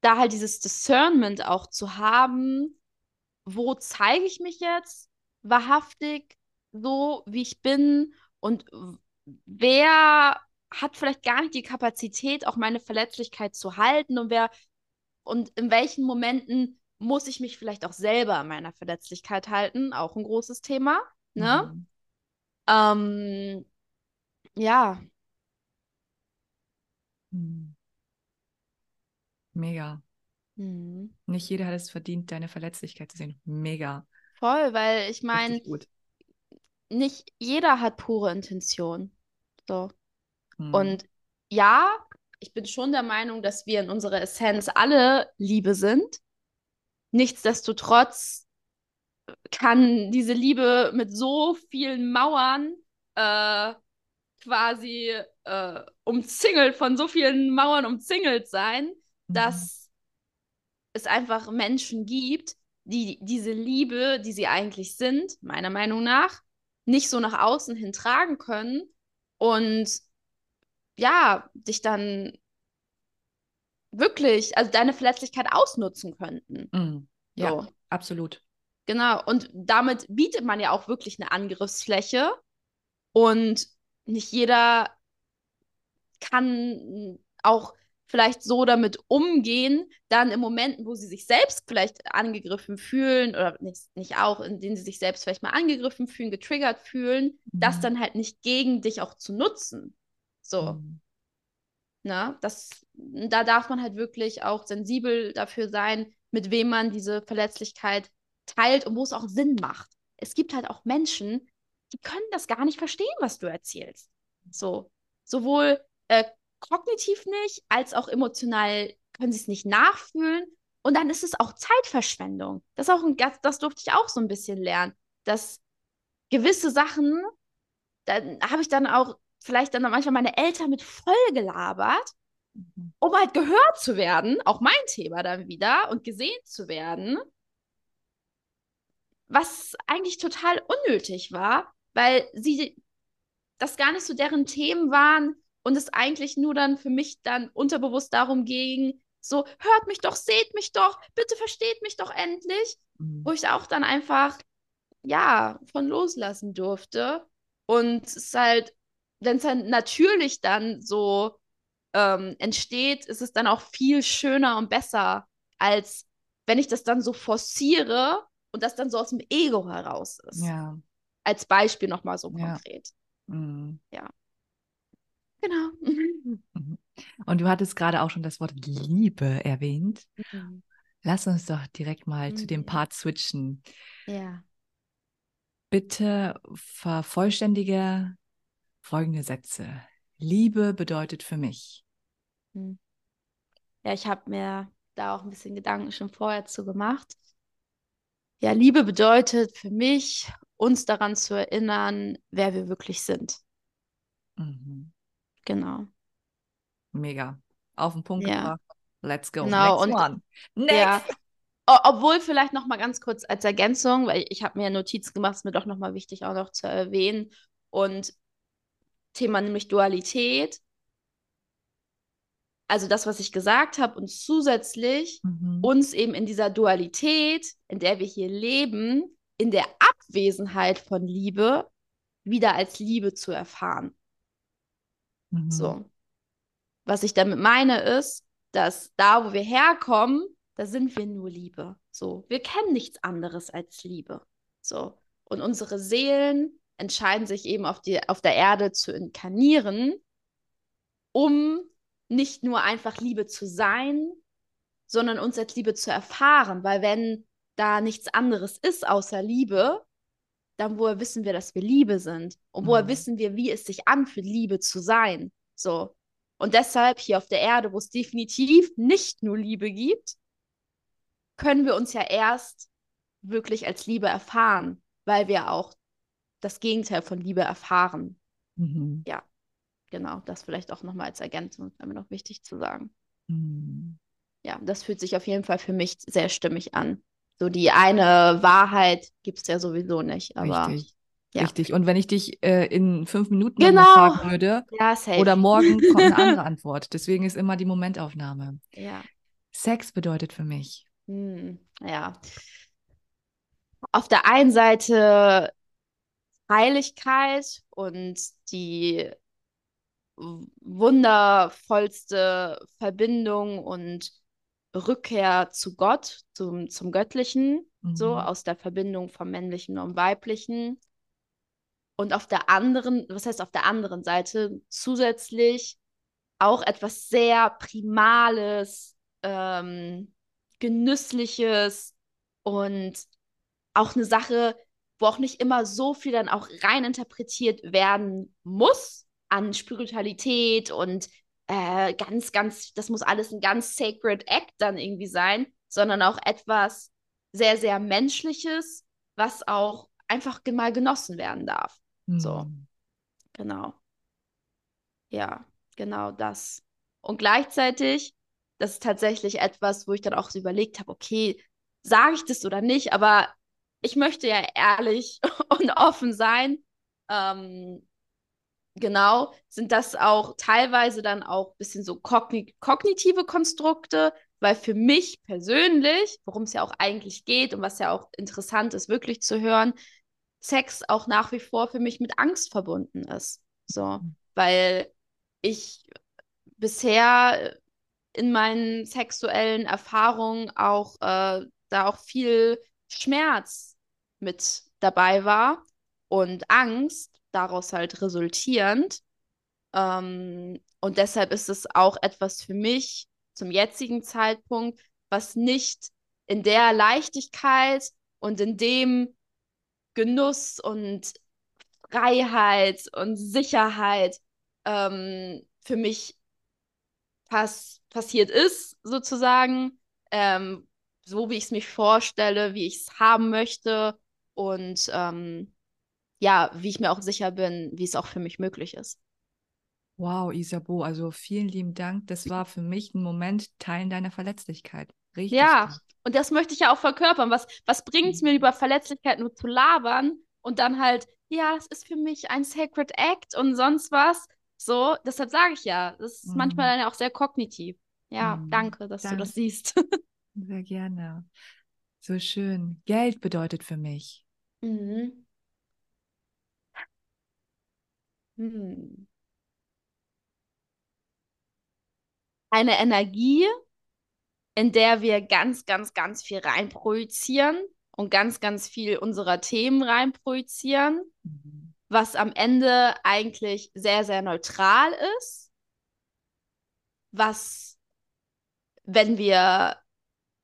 da halt dieses Discernment auch zu haben, wo zeige ich mich jetzt wahrhaftig so, wie ich bin und wer hat vielleicht gar nicht die Kapazität, auch meine Verletzlichkeit zu halten und wer und in welchen Momenten muss ich mich vielleicht auch selber an meiner Verletzlichkeit halten, auch ein großes Thema, ne? Mhm. Ähm, ja. Mhm. Mega. Mhm. Nicht jeder hat es verdient, deine Verletzlichkeit zu sehen. Mega. Voll, weil ich meine, nicht jeder hat pure Intention. So. Hm. Und ja, ich bin schon der Meinung, dass wir in unserer Essenz alle Liebe sind. Nichtsdestotrotz kann diese Liebe mit so vielen Mauern äh, quasi äh, umzingelt, von so vielen Mauern umzingelt sein, mhm. dass es einfach Menschen gibt, die diese Liebe, die sie eigentlich sind, meiner Meinung nach, nicht so nach außen hin tragen können und ja, dich dann wirklich, also deine Verletzlichkeit ausnutzen könnten. Mm, ja, so. absolut. Genau, und damit bietet man ja auch wirklich eine Angriffsfläche und nicht jeder kann auch vielleicht so damit umgehen, dann in Momenten, wo sie sich selbst vielleicht angegriffen fühlen oder nicht, nicht auch, in denen sie sich selbst vielleicht mal angegriffen fühlen, getriggert fühlen, mhm. das dann halt nicht gegen dich auch zu nutzen. So. Mhm. Na, das, da darf man halt wirklich auch sensibel dafür sein, mit wem man diese Verletzlichkeit teilt und wo es auch Sinn macht. Es gibt halt auch Menschen, die können das gar nicht verstehen, was du erzählst. So, sowohl äh, kognitiv nicht, als auch emotional können sie es nicht nachfühlen. Und dann ist es auch Zeitverschwendung. Das, auch ein, das durfte ich auch so ein bisschen lernen, dass gewisse Sachen, dann habe ich dann auch vielleicht dann manchmal meine Eltern mit voll gelabert, mhm. um halt gehört zu werden, auch mein Thema dann wieder, und gesehen zu werden, was eigentlich total unnötig war, weil sie das gar nicht so deren Themen waren, und es eigentlich nur dann für mich dann unterbewusst darum ging, so, hört mich doch, seht mich doch, bitte versteht mich doch endlich, mhm. wo ich auch dann einfach, ja, von loslassen durfte Und es ist halt, wenn es dann natürlich dann so ähm, entsteht, ist es dann auch viel schöner und besser, als wenn ich das dann so forciere und das dann so aus dem Ego heraus ist. Ja. Als Beispiel nochmal so Ja. konkret. Mhm. Genau. Mhm. Und du hattest gerade auch schon das Wort Liebe erwähnt. Lass uns doch direkt mal zu dem Mhm. Part switchen. ja. Bitte vervollständige folgende Sätze. Liebe bedeutet für mich. Ja, ich habe mir da auch ein bisschen Gedanken schon vorher zu gemacht. Ja, Liebe bedeutet für mich, uns daran zu erinnern, wer wir wirklich sind. Mhm. Genau. Mega. Auf den Punkt Ja. gebracht. Let's go. Genau, Next und-. Next. Ja. Obwohl vielleicht noch mal ganz kurz als Ergänzung, weil ich habe mir Notizen gemacht, ist mir doch noch mal wichtig auch noch zu erwähnen. Und Thema nämlich Dualität. Also das, was ich gesagt habe, und zusätzlich Mhm. uns eben in dieser Dualität, in der wir hier leben, in der Abwesenheit von Liebe, wieder als Liebe zu erfahren. Mhm. So. Was ich damit meine, ist, dass da, wo wir herkommen, da sind wir nur Liebe. So. Wir kennen nichts anderes als Liebe. So. Und unsere Seelen entscheiden sich eben auf die, auf der Erde zu inkarnieren, um nicht nur einfach Liebe zu sein, sondern uns als Liebe zu erfahren. Weil wenn da nichts anderes ist außer Liebe, dann woher wissen wir, dass wir Liebe sind? Und woher Mhm. wissen wir, wie es sich anfühlt, Liebe zu sein? So. Und deshalb hier auf der Erde, wo es definitiv nicht nur Liebe gibt, können wir uns ja erst wirklich als Liebe erfahren, weil wir auch das Gegenteil von Liebe erfahren. Mhm. Genau, das vielleicht auch nochmal als Ergänzung, ist mir noch wichtig zu sagen. Mhm. Ja, das fühlt sich auf jeden Fall für mich sehr stimmig an. So die eine Wahrheit gibt es ja sowieso nicht, aber Richtig. ja. Richtig. Und wenn ich dich äh, in fünf Minuten Genau. fragen würde ja, oder morgen kommt eine andere Antwort. Deswegen ist immer die Momentaufnahme. ja. Sex bedeutet für mich. Hm, ja. Auf der einen Seite Heiligkeit und die wundervollste Verbindung und Rückkehr zu Gott, zum, zum Göttlichen, so Mhm. aus der Verbindung vom Männlichen und Weiblichen. Und auf der anderen, was heißt auf der anderen Seite, zusätzlich auch etwas sehr Primales, ähm, Genüssliches und auch eine Sache, wo auch nicht immer so viel dann auch rein interpretiert werden muss an Spiritualität und äh, ganz, ganz, das muss alles ein ganz sacred act dann irgendwie sein, sondern auch etwas sehr, sehr Menschliches, was auch einfach mal genossen werden darf. So. Mhm. Genau. Ja, genau das. Und gleichzeitig, das ist tatsächlich etwas, wo ich dann auch so überlegt habe, okay, sage ich das oder nicht, aber ich möchte ja ehrlich und offen sein. Ähm, genau, sind das auch teilweise dann auch ein bisschen so kogni kognitive Konstrukte, weil für mich persönlich, worum es ja auch eigentlich geht und was ja auch interessant ist, wirklich zu hören, Sex auch nach wie vor für mich mit Angst verbunden ist. So, weil ich bisher in meinen sexuellen Erfahrungen auch äh, da auch viel Schmerz mit dabei war und Angst daraus halt resultierend. Ähm, und deshalb ist es auch etwas für mich zum jetzigen Zeitpunkt, was nicht in der Leichtigkeit und in dem Genuss und Freiheit und Sicherheit ähm, für mich pass passiert ist, sozusagen, ähm, so wie ich es mir vorstelle, wie ich es haben möchte und ähm, ja, wie ich mir auch sicher bin, wie es auch für mich möglich ist. Wow, Isabo, also vielen lieben Dank. Das war für mich ein Moment, Teilen deiner Verletzlichkeit. Richtig. Ja, gut. und das möchte ich ja auch verkörpern. Was, was bringt es mir, über Verletzlichkeit nur zu labern und dann halt, ja, es ist für mich ein Sacred Act und sonst was. So, deshalb sage ich ja, das ist Mhm. manchmal dann ja auch sehr kognitiv. Ja, Mhm. danke, dass du Dank- das siehst. Sehr gerne. So schön. Geld bedeutet für mich. Mhm. Hm. Eine Energie, in der wir ganz, ganz, ganz viel reinprojizieren und ganz, ganz viel unserer Themen reinprojizieren, mhm. was am Ende eigentlich sehr, sehr neutral ist, was, wenn wir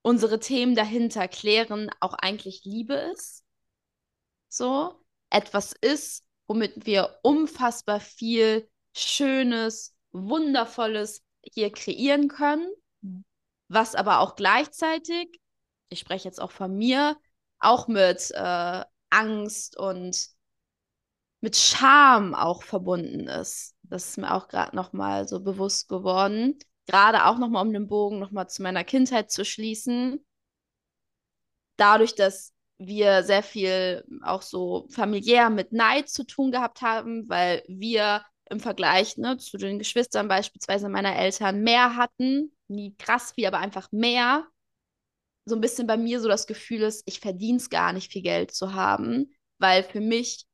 unsere Themen dahinter klären, auch eigentlich Liebe ist. So, etwas ist, womit wir unfassbar viel Schönes, Wundervolles hier kreieren können, was aber auch gleichzeitig, ich spreche jetzt auch von mir, auch mit äh, Angst und mit Scham auch verbunden ist. Das ist mir auch gerade nochmal so bewusst geworden. Gerade auch nochmal, um den Bogen nochmal zu meiner Kindheit zu schließen. Dadurch, dass wir sehr viel auch so familiär mit Neid zu tun gehabt haben, weil wir im Vergleich ne, zu den Geschwistern beispielsweise meiner Eltern mehr hatten. Nie krass viel, aber einfach mehr. So ein bisschen bei mir so das Gefühl ist, ich verdiene es gar nicht, viel Geld zu haben, weil für mich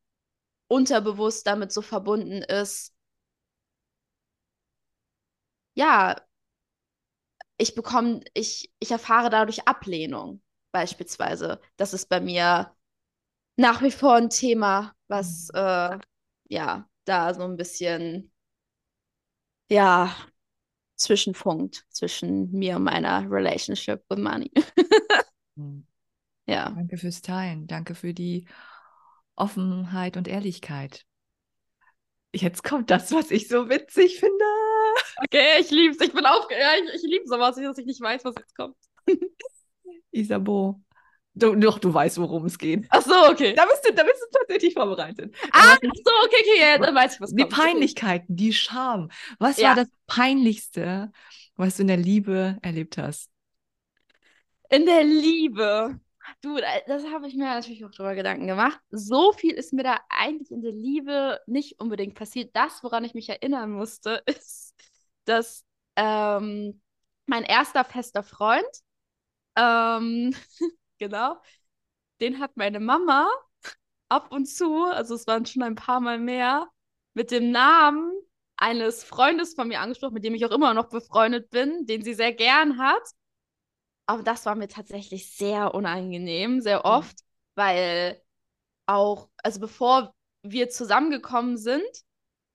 unterbewusst damit so verbunden ist, ja, ich bekomme, ich, ich erfahre dadurch Ablehnung beispielsweise. Das ist bei mir nach wie vor ein Thema, was mhm. äh, ja da so ein bisschen ja zwischenfunkt zwischen mir und meiner Relationship with Money. Mhm. ja. Danke fürs Teilen. Danke für die Offenheit und Ehrlichkeit. Jetzt kommt das, was ich so witzig finde. Okay, ich lieb's. Ich bin aufgeregt. Ja, ich, ich liebe sowas, dass ich nicht weiß, was jetzt kommt. Isabo. Du, doch, du weißt, worum es geht. Ach so, okay. Da bist du, da bist du tatsächlich vorbereitet. Ah, ach so, okay, okay, ja, dann weiß ich, was Die kommt. Peinlichkeiten, die Scham. Was ja. war das Peinlichste, was du in der Liebe erlebt hast? In der Liebe. Du, das habe ich mir natürlich auch drüber Gedanken gemacht. So viel ist mir da eigentlich in der Liebe nicht unbedingt passiert. Das, woran ich mich erinnern musste, ist, dass ähm, mein erster fester Freund, ähm, genau, den hat meine Mama ab und zu, also es waren schon ein paar Mal mehr, mit dem Namen eines Freundes von mir angesprochen, mit dem ich auch immer noch befreundet bin, den sie sehr gern hat. Aber das war mir tatsächlich sehr unangenehm, sehr mhm. oft, mhm. weil auch, also bevor wir zusammengekommen sind,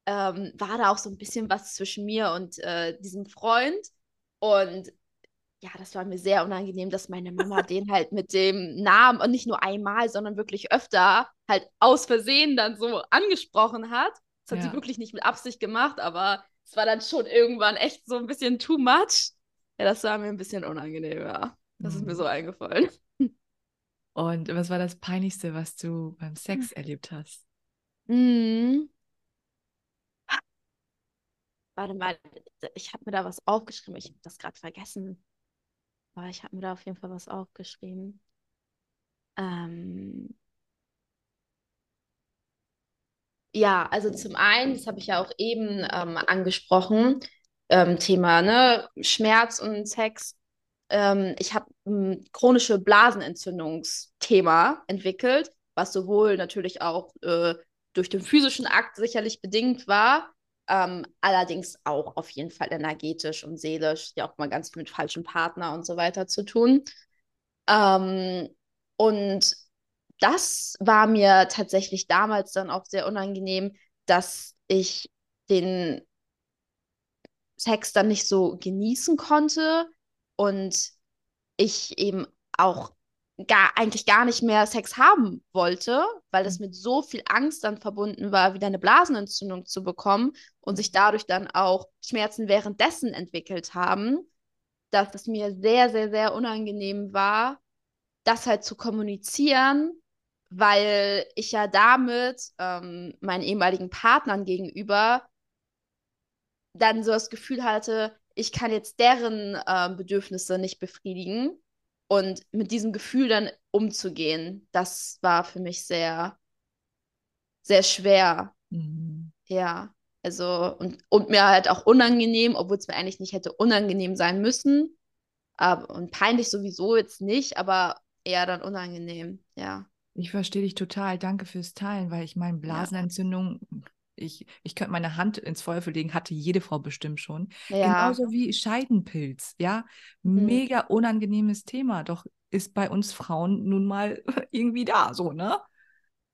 ähm, war da auch so ein bisschen was zwischen mir und äh, diesem Freund. Und ja, das war mir sehr unangenehm, dass meine Mama den halt mit dem Namen und nicht nur einmal, sondern wirklich öfter halt aus Versehen dann so angesprochen hat. Das hat ja. sie wirklich nicht mit Absicht gemacht, aber es war dann schon irgendwann echt so ein bisschen too much. Ja, das war mir ein bisschen unangenehm, ja. Das mhm. ist mir so mhm. eingefallen. Und was war das Peinlichste, was du beim Sex mhm. erlebt hast? Mhm. Warte mal, ich habe mir da was aufgeschrieben. Ich habe das gerade vergessen. Aber ich habe mir da auf jeden Fall was aufgeschrieben. Ähm, ja, also zum einen, das habe ich ja auch eben ähm, angesprochen, ähm, Thema ne, Schmerz und Sex. Ähm, ich habe ein chronische Blasenentzündungsthema entwickelt, was sowohl natürlich auch äh, durch den physischen Akt sicherlich bedingt war, ähm, allerdings auch auf jeden Fall energetisch und seelisch, ja auch mal ganz viel mit falschen Partner und so weiter zu tun. Ähm, und das war mir tatsächlich damals dann auch sehr unangenehm, dass ich den Sex dann nicht so genießen konnte und ich eben auch gar, eigentlich gar nicht mehr Sex haben wollte, weil das mhm. mit so viel Angst dann verbunden war, wieder eine Blasenentzündung zu bekommen und sich dadurch dann auch Schmerzen währenddessen entwickelt haben, dass es mir sehr, sehr, sehr unangenehm war, das halt zu kommunizieren, weil ich ja damit ähm, meinen ehemaligen Partnern gegenüber dann so das Gefühl hatte, ich kann jetzt deren äh, Bedürfnisse nicht befriedigen und mit diesem Gefühl dann umzugehen, das war für mich sehr, sehr schwer. Mhm. Ja, also und, und mir halt auch unangenehm, obwohl es mir eigentlich nicht hätte unangenehm sein müssen. Aber, und peinlich sowieso jetzt nicht, aber eher dann unangenehm, ja. Ich verstehe dich total. Danke fürs Teilen, weil ich meine, Blasenentzündung. Ich, ich könnte meine Hand ins Feuer verlegen, hatte jede Frau bestimmt schon. Ja. Genauso wie Scheidenpilz, ja. Mhm. Mega unangenehmes Thema, doch ist bei uns Frauen nun mal irgendwie da, so, ne?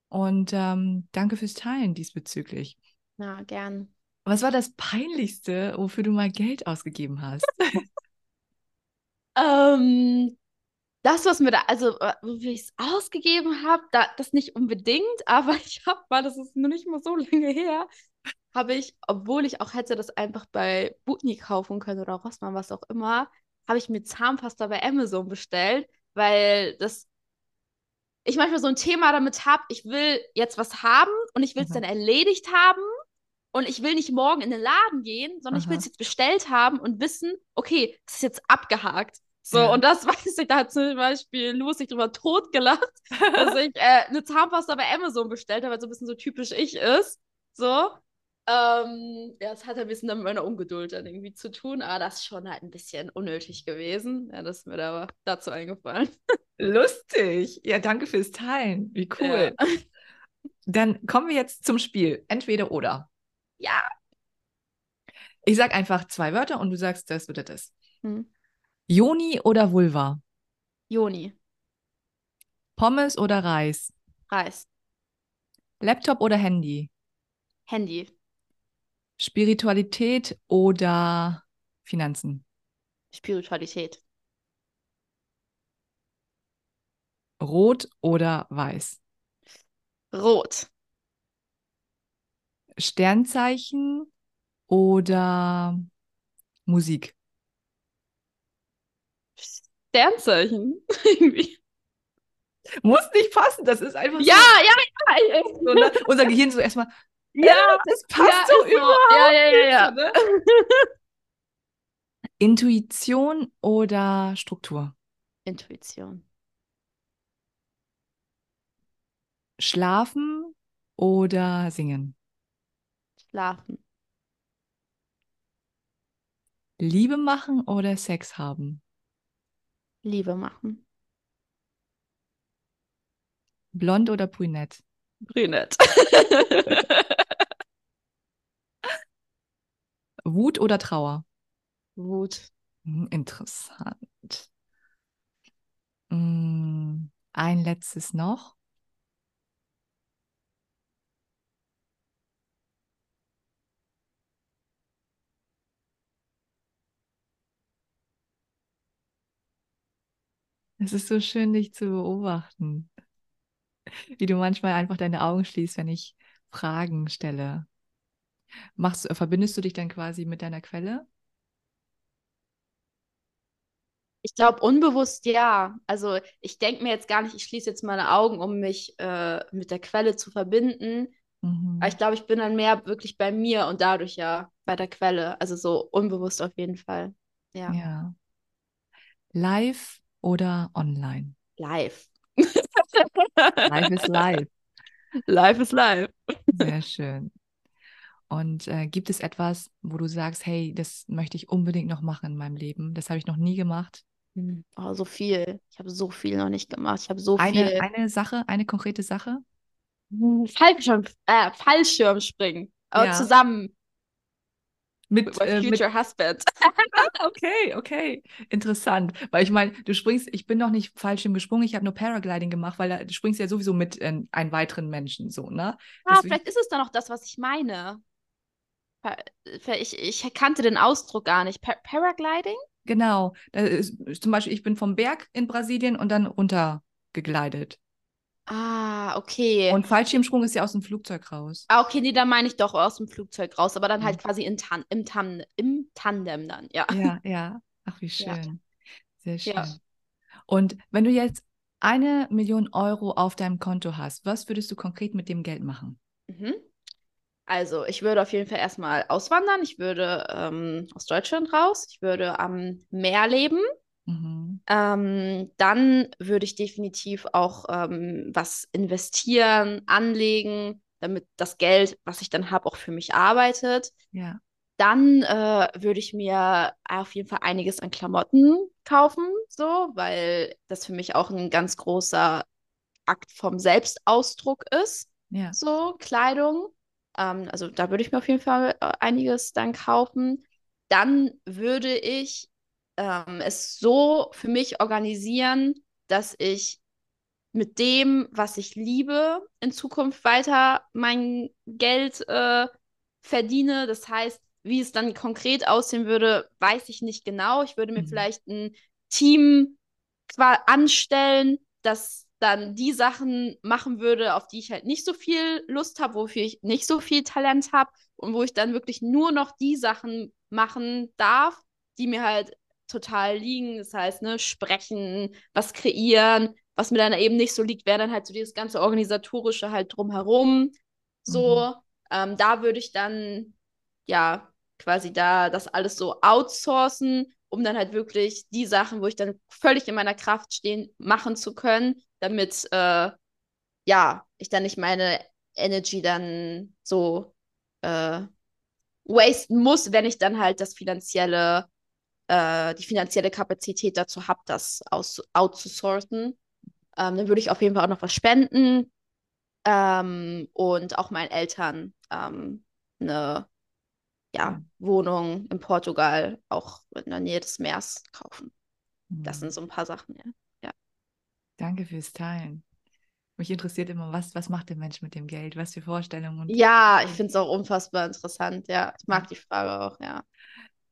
Und ähm, danke fürs Teilen diesbezüglich. Ja, gern. Was war das Peinlichste, wofür du mal Geld ausgegeben hast? Ähm, das, was mir da, also äh, wofür ich es ausgegeben habe, da, das nicht unbedingt, aber ich habe mal, das ist noch nicht mal so lange her, habe ich, obwohl ich auch hätte das einfach bei Butni kaufen können oder Rossmann, was auch immer, habe ich mir Zahnpasta bei Amazon bestellt, weil das ich manchmal so ein Thema damit habe, ich will jetzt was haben und ich will es Mhm. dann erledigt haben und ich will nicht morgen in den Laden gehen, sondern ich will Aha. es jetzt bestellt haben und wissen, okay, es ist jetzt abgehakt. So, Ja. und das weiß ich, da hat zum Beispiel Louis sich drüber totgelacht, dass ich äh, eine Zahnpasta bei Amazon bestellt habe, weil so ein bisschen so typisch ich ist. So. Ähm, ja, es hat ein bisschen mit meiner Ungeduld dann irgendwie zu tun, aber das ist schon halt ein bisschen unnötig gewesen. Ja, das ist mir da aber dazu eingefallen. Lustig. Ja, danke fürs Teilen. Wie cool. Ja. Dann kommen wir jetzt zum Spiel. Entweder oder. Ja. Ich sag einfach zwei Wörter und du sagst das oder das. Hm. Joni oder Vulva? Joni, Pommes oder Reis? Reis, Laptop oder Handy? Handy, Spiritualität oder Finanzen? Spiritualität, Rot oder weiß? Rot, Sternzeichen oder Musik? Sternzeichen. Muss nicht passen, das ist einfach ja, ja, ja. so, ne? unser Gehirn so erstmal, Ja, das passt ja, so so. überhaupt Ja, ja, ja, ja. ne? Intuition oder Struktur? Intuition, Schlafen oder singen? Schlafen, Liebe machen oder Sex haben? Liebe machen, Blond oder brünett? Brünett, Wut oder Trauer? Wut, Hm, Interessant. Hm, Ein letztes noch. Es ist so schön, dich zu beobachten, wie du manchmal einfach deine Augen schließt, wenn ich Fragen stelle. Machst, du- verbindest du dich dann quasi mit deiner Quelle? Ich glaube, unbewusst ja. Also ich denke mir jetzt gar nicht, ich schließe jetzt meine Augen, um mich äh, mit der Quelle zu verbinden. Mhm. Aber ich glaube, ich bin dann mehr wirklich bei mir und dadurch ja bei der Quelle. Also so unbewusst auf jeden Fall. Ja. Ja. Live oder online? Live. Live ist live. Live ist live. Sehr schön. Und äh, gibt es etwas, wo du sagst, hey, das möchte ich unbedingt noch machen in meinem Leben? Das habe ich noch nie gemacht. Hm. Oh, so viel. Ich habe so viel noch nicht gemacht. Ich habe so Eine, viel. eine Sache, eine konkrete Sache? Hm, Fallschirm, äh, Fallschirmspringen. Ja. zusammen Mit, mit äh, mit future husband. Okay, okay. Interessant. Weil ich meine, du springst, ich bin noch nicht Fallschirm gesprungen, ich habe nur Paragliding gemacht, weil da, du springst ja sowieso mit äh, einem weiteren Menschen so, ne? Ah, Deswegen- vielleicht ist es dann auch das, was ich meine. Ich, ich kannte den Ausdruck gar nicht. Pa Paragliding? Genau. Ist, zum Beispiel, ich bin vom Berg in Brasilien und dann runter gegleitet. Ah, okay. Und Fallschirmsprung ist ja aus dem Flugzeug raus. ah, okay, nee, da meine ich doch aus dem Flugzeug raus, aber dann halt Mhm. quasi in Tan im, Tan im Tandem dann, ja. Ja, ja. Ach, wie Ja. schön. Sehr schön. Ja. Und wenn du jetzt eine Million Euro auf deinem Konto hast, was würdest du konkret mit dem Geld machen? Mhm. Also, ich würde auf jeden Fall erstmal auswandern. Ich würde ähm, aus Deutschland raus. Ich würde am Meer leben. Mhm. Ähm, dann würde ich definitiv auch ähm, was investieren, anlegen, damit das Geld, was ich dann habe, auch für mich arbeitet. Ja. Dann äh, würde ich mir auf jeden Fall einiges an Klamotten kaufen, so, weil das für mich auch ein ganz großer Akt vom Selbstausdruck ist, Ja. so Kleidung. Ähm, also da würde ich mir auf jeden Fall äh, einiges dann kaufen. Dann würde ich ähm, es so für mich organisieren, dass ich mit dem, was ich liebe, in Zukunft weiter mein Geld äh, verdiene. Das heißt, wie es dann konkret aussehen würde, weiß ich nicht genau. Ich würde mir mhm. vielleicht ein Team anstellen, das dann die Sachen machen würde, auf die ich halt nicht so viel Lust habe, wofür ich nicht so viel Talent habe und wo ich dann wirklich nur noch die Sachen machen darf, die mir halt total liegen. Das heißt, ne, sprechen, was kreieren, was mir dann eben nicht so liegt, wäre dann halt so dieses ganze organisatorische halt drumherum. So, mhm. ähm, da würde ich dann ja quasi da das alles so outsourcen, um dann halt wirklich die Sachen, wo ich dann völlig in meiner Kraft stehen, machen zu können, damit äh, ja ich dann nicht meine Energy dann so äh, wasten muss, wenn ich dann halt das finanzielle äh, die finanzielle Kapazität dazu habe, das aus outzusourcen. Ähm, dann würde ich auf jeden Fall auch noch was spenden ähm, und auch meinen Eltern ähm, eine ja, Wohnung in Portugal, auch in der Nähe des Meeres kaufen. Mhm. Das sind so ein paar Sachen, ja. ja. Danke fürs Teilen. Mich interessiert immer, was, was macht der Mensch mit dem Geld? Was für Vorstellungen? Ja, ich finde es auch unfassbar interessant. Ja, ich mag die Frage auch, ja.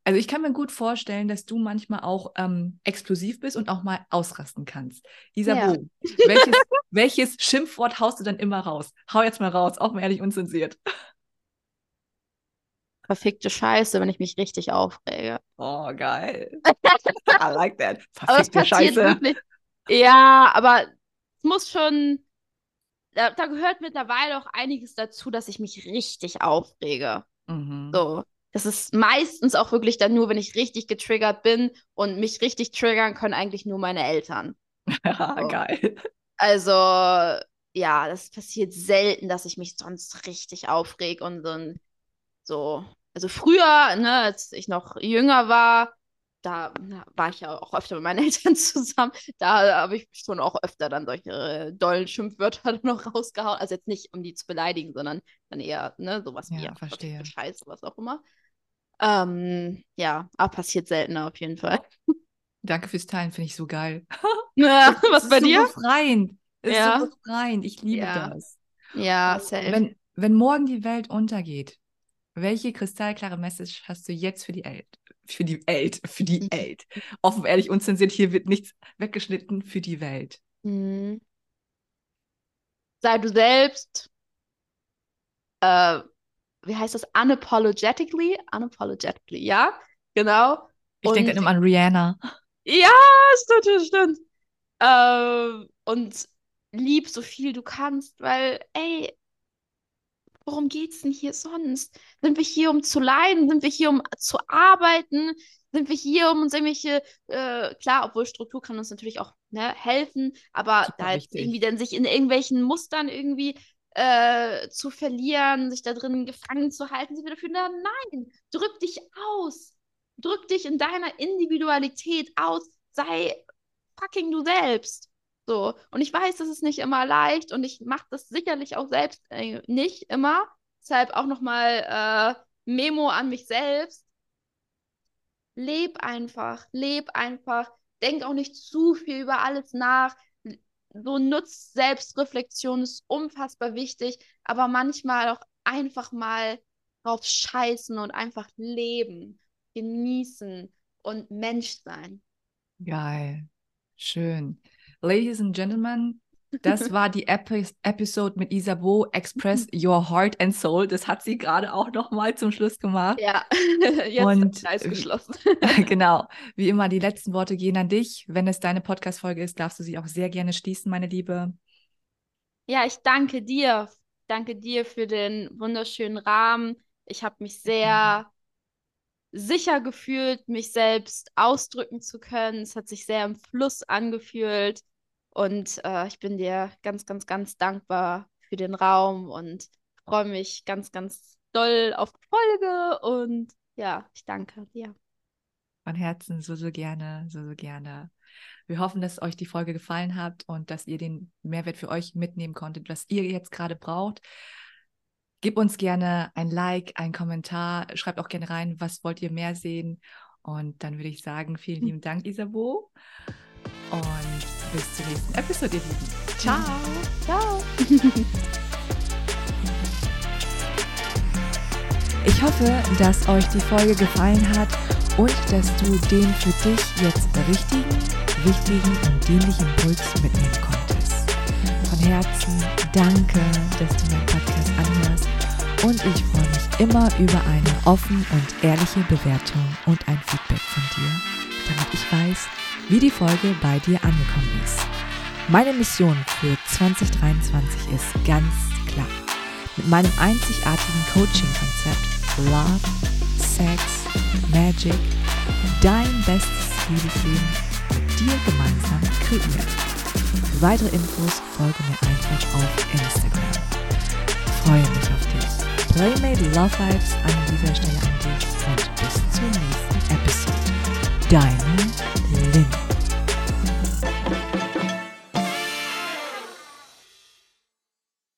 Also ich kann mir gut vorstellen, dass du manchmal auch ähm, explosiv bist und auch mal ausrasten kannst. Isabo, ja. welches, welches Schimpfwort haust du dann immer raus? Hau jetzt mal raus, auch mal ehrlich unzensiert. Verfickte Scheiße, wenn ich mich richtig aufrege. Oh, geil. I like that. Verfickte Scheiße. Wirklich. Ja, aber es muss schon. Da, da, gehört mittlerweile auch einiges dazu, dass ich mich richtig aufrege. Mhm. So das ist meistens auch wirklich dann nur, wenn ich richtig getriggert bin und mich richtig triggern können eigentlich nur meine Eltern. Ja, so. geil. Also, ja, das passiert selten, dass ich mich sonst richtig aufreg und so, so. Also früher, ne, als ich noch jünger war, da war ich ja auch öfter mit meinen Eltern zusammen. Da habe ich schon auch öfter dann solche äh, dollen Schimpfwörter noch rausgehauen. Also jetzt nicht, um die zu beleidigen, sondern dann eher, ne, sowas ja, wie verstehe. Scheiße, was auch immer. Ähm, ja, aber passiert seltener auf jeden Fall. Danke fürs Teilen, finde ich so geil. Ja, was bei so dir? Befreiend. Es ja. ist so befreiend. Ich liebe ja. das. Ja, safe. Wenn, wenn morgen die Welt untergeht, welche kristallklare Message hast du jetzt für die Welt? Für die Welt, für die Welt. Offen, ehrlich, unzensiert, hier wird nichts weggeschnitten für die Welt. Mhm. Sei du selbst. Äh, wie heißt das? Unapologetically? Unapologetically, ja, genau. Ich denke immer an Rihanna. Ja, stimmt, stimmt. Äh, und lieb so viel du kannst, weil, ey, worum geht's denn hier sonst? Sind wir hier, um zu leiden? Sind wir hier, um zu arbeiten? Sind wir hier, um uns irgendwelche, äh, klar, obwohl Struktur kann uns natürlich auch ne, helfen, aber da jetzt irgendwie dann sich in irgendwelchen Mustern irgendwie äh, zu verlieren, sich da drin gefangen zu halten, sind wir dafür, na, nein, drück dich aus. Drück dich in deiner Individualität aus. Sei fucking du selbst. So. Und ich weiß, das ist nicht immer leicht und ich mache das sicherlich auch selbst äh, nicht immer. Deshalb auch nochmal äh, Memo an mich selbst. Leb einfach, leb einfach. Denk auch nicht zu viel über alles nach so nutzt Selbstreflexion ist unfassbar wichtig, aber manchmal auch einfach mal drauf scheißen und einfach leben, genießen und Mensch sein. Geil. Schön. Ladies and Gentlemen, das war die Epi Episode mit Isabeau, Express Your Heart and Soul. Das hat sie gerade auch noch mal zum Schluss gemacht. Ja, jetzt und, ist geschlossen. genau. Wie immer, die letzten Worte gehen an dich. Wenn es deine Podcast-Folge ist, darfst du sie auch sehr gerne schließen, meine Liebe. Ja, ich danke dir. Danke dir für den wunderschönen Rahmen. Ich habe mich sehr sicher gefühlt, mich selbst ausdrücken zu können. Es hat sich sehr im Fluss angefühlt. Und äh, ich bin dir ganz, ganz, ganz dankbar für den Raum und freue mich ganz, ganz doll auf die Folge. Und ja, ich danke dir. Von Herzen so, so gerne, so, so gerne. Wir hoffen, dass euch die Folge gefallen hat und dass ihr den Mehrwert für euch mitnehmen konntet, was ihr jetzt gerade braucht. Gib uns gerne ein Like, ein Kommentar, schreibt auch gerne rein, was wollt ihr mehr sehen. Und dann würde ich sagen, vielen lieben Dank, Isabo. Und bis zur nächsten Episode, ihr Lieben. Ciao. Ciao. Ich hoffe, dass euch die Folge gefallen hat und dass du den für dich jetzt richtigen, wichtigen und dienlichen Impuls mitnehmen konntest. Von Herzen danke, dass du meinen Podcast anhörst und ich freue mich immer über eine offen und ehrliche Bewertung und ein Feedback von dir, damit ich weiß, wie die Folge bei dir angekommen ist. Meine Mission für 2023 ist ganz klar. Mit meinem einzigartigen Coaching-Konzept Love, Sex, Magic, dein bestes Liebesleben mit dir gemeinsam kreieren. Für weitere Infos folge mir einfach auf Instagram. Ich freue mich auf dich. Playmate Love Vibes an dieser Stelle an dich und bis zur nächsten Episode. Deine Lynn.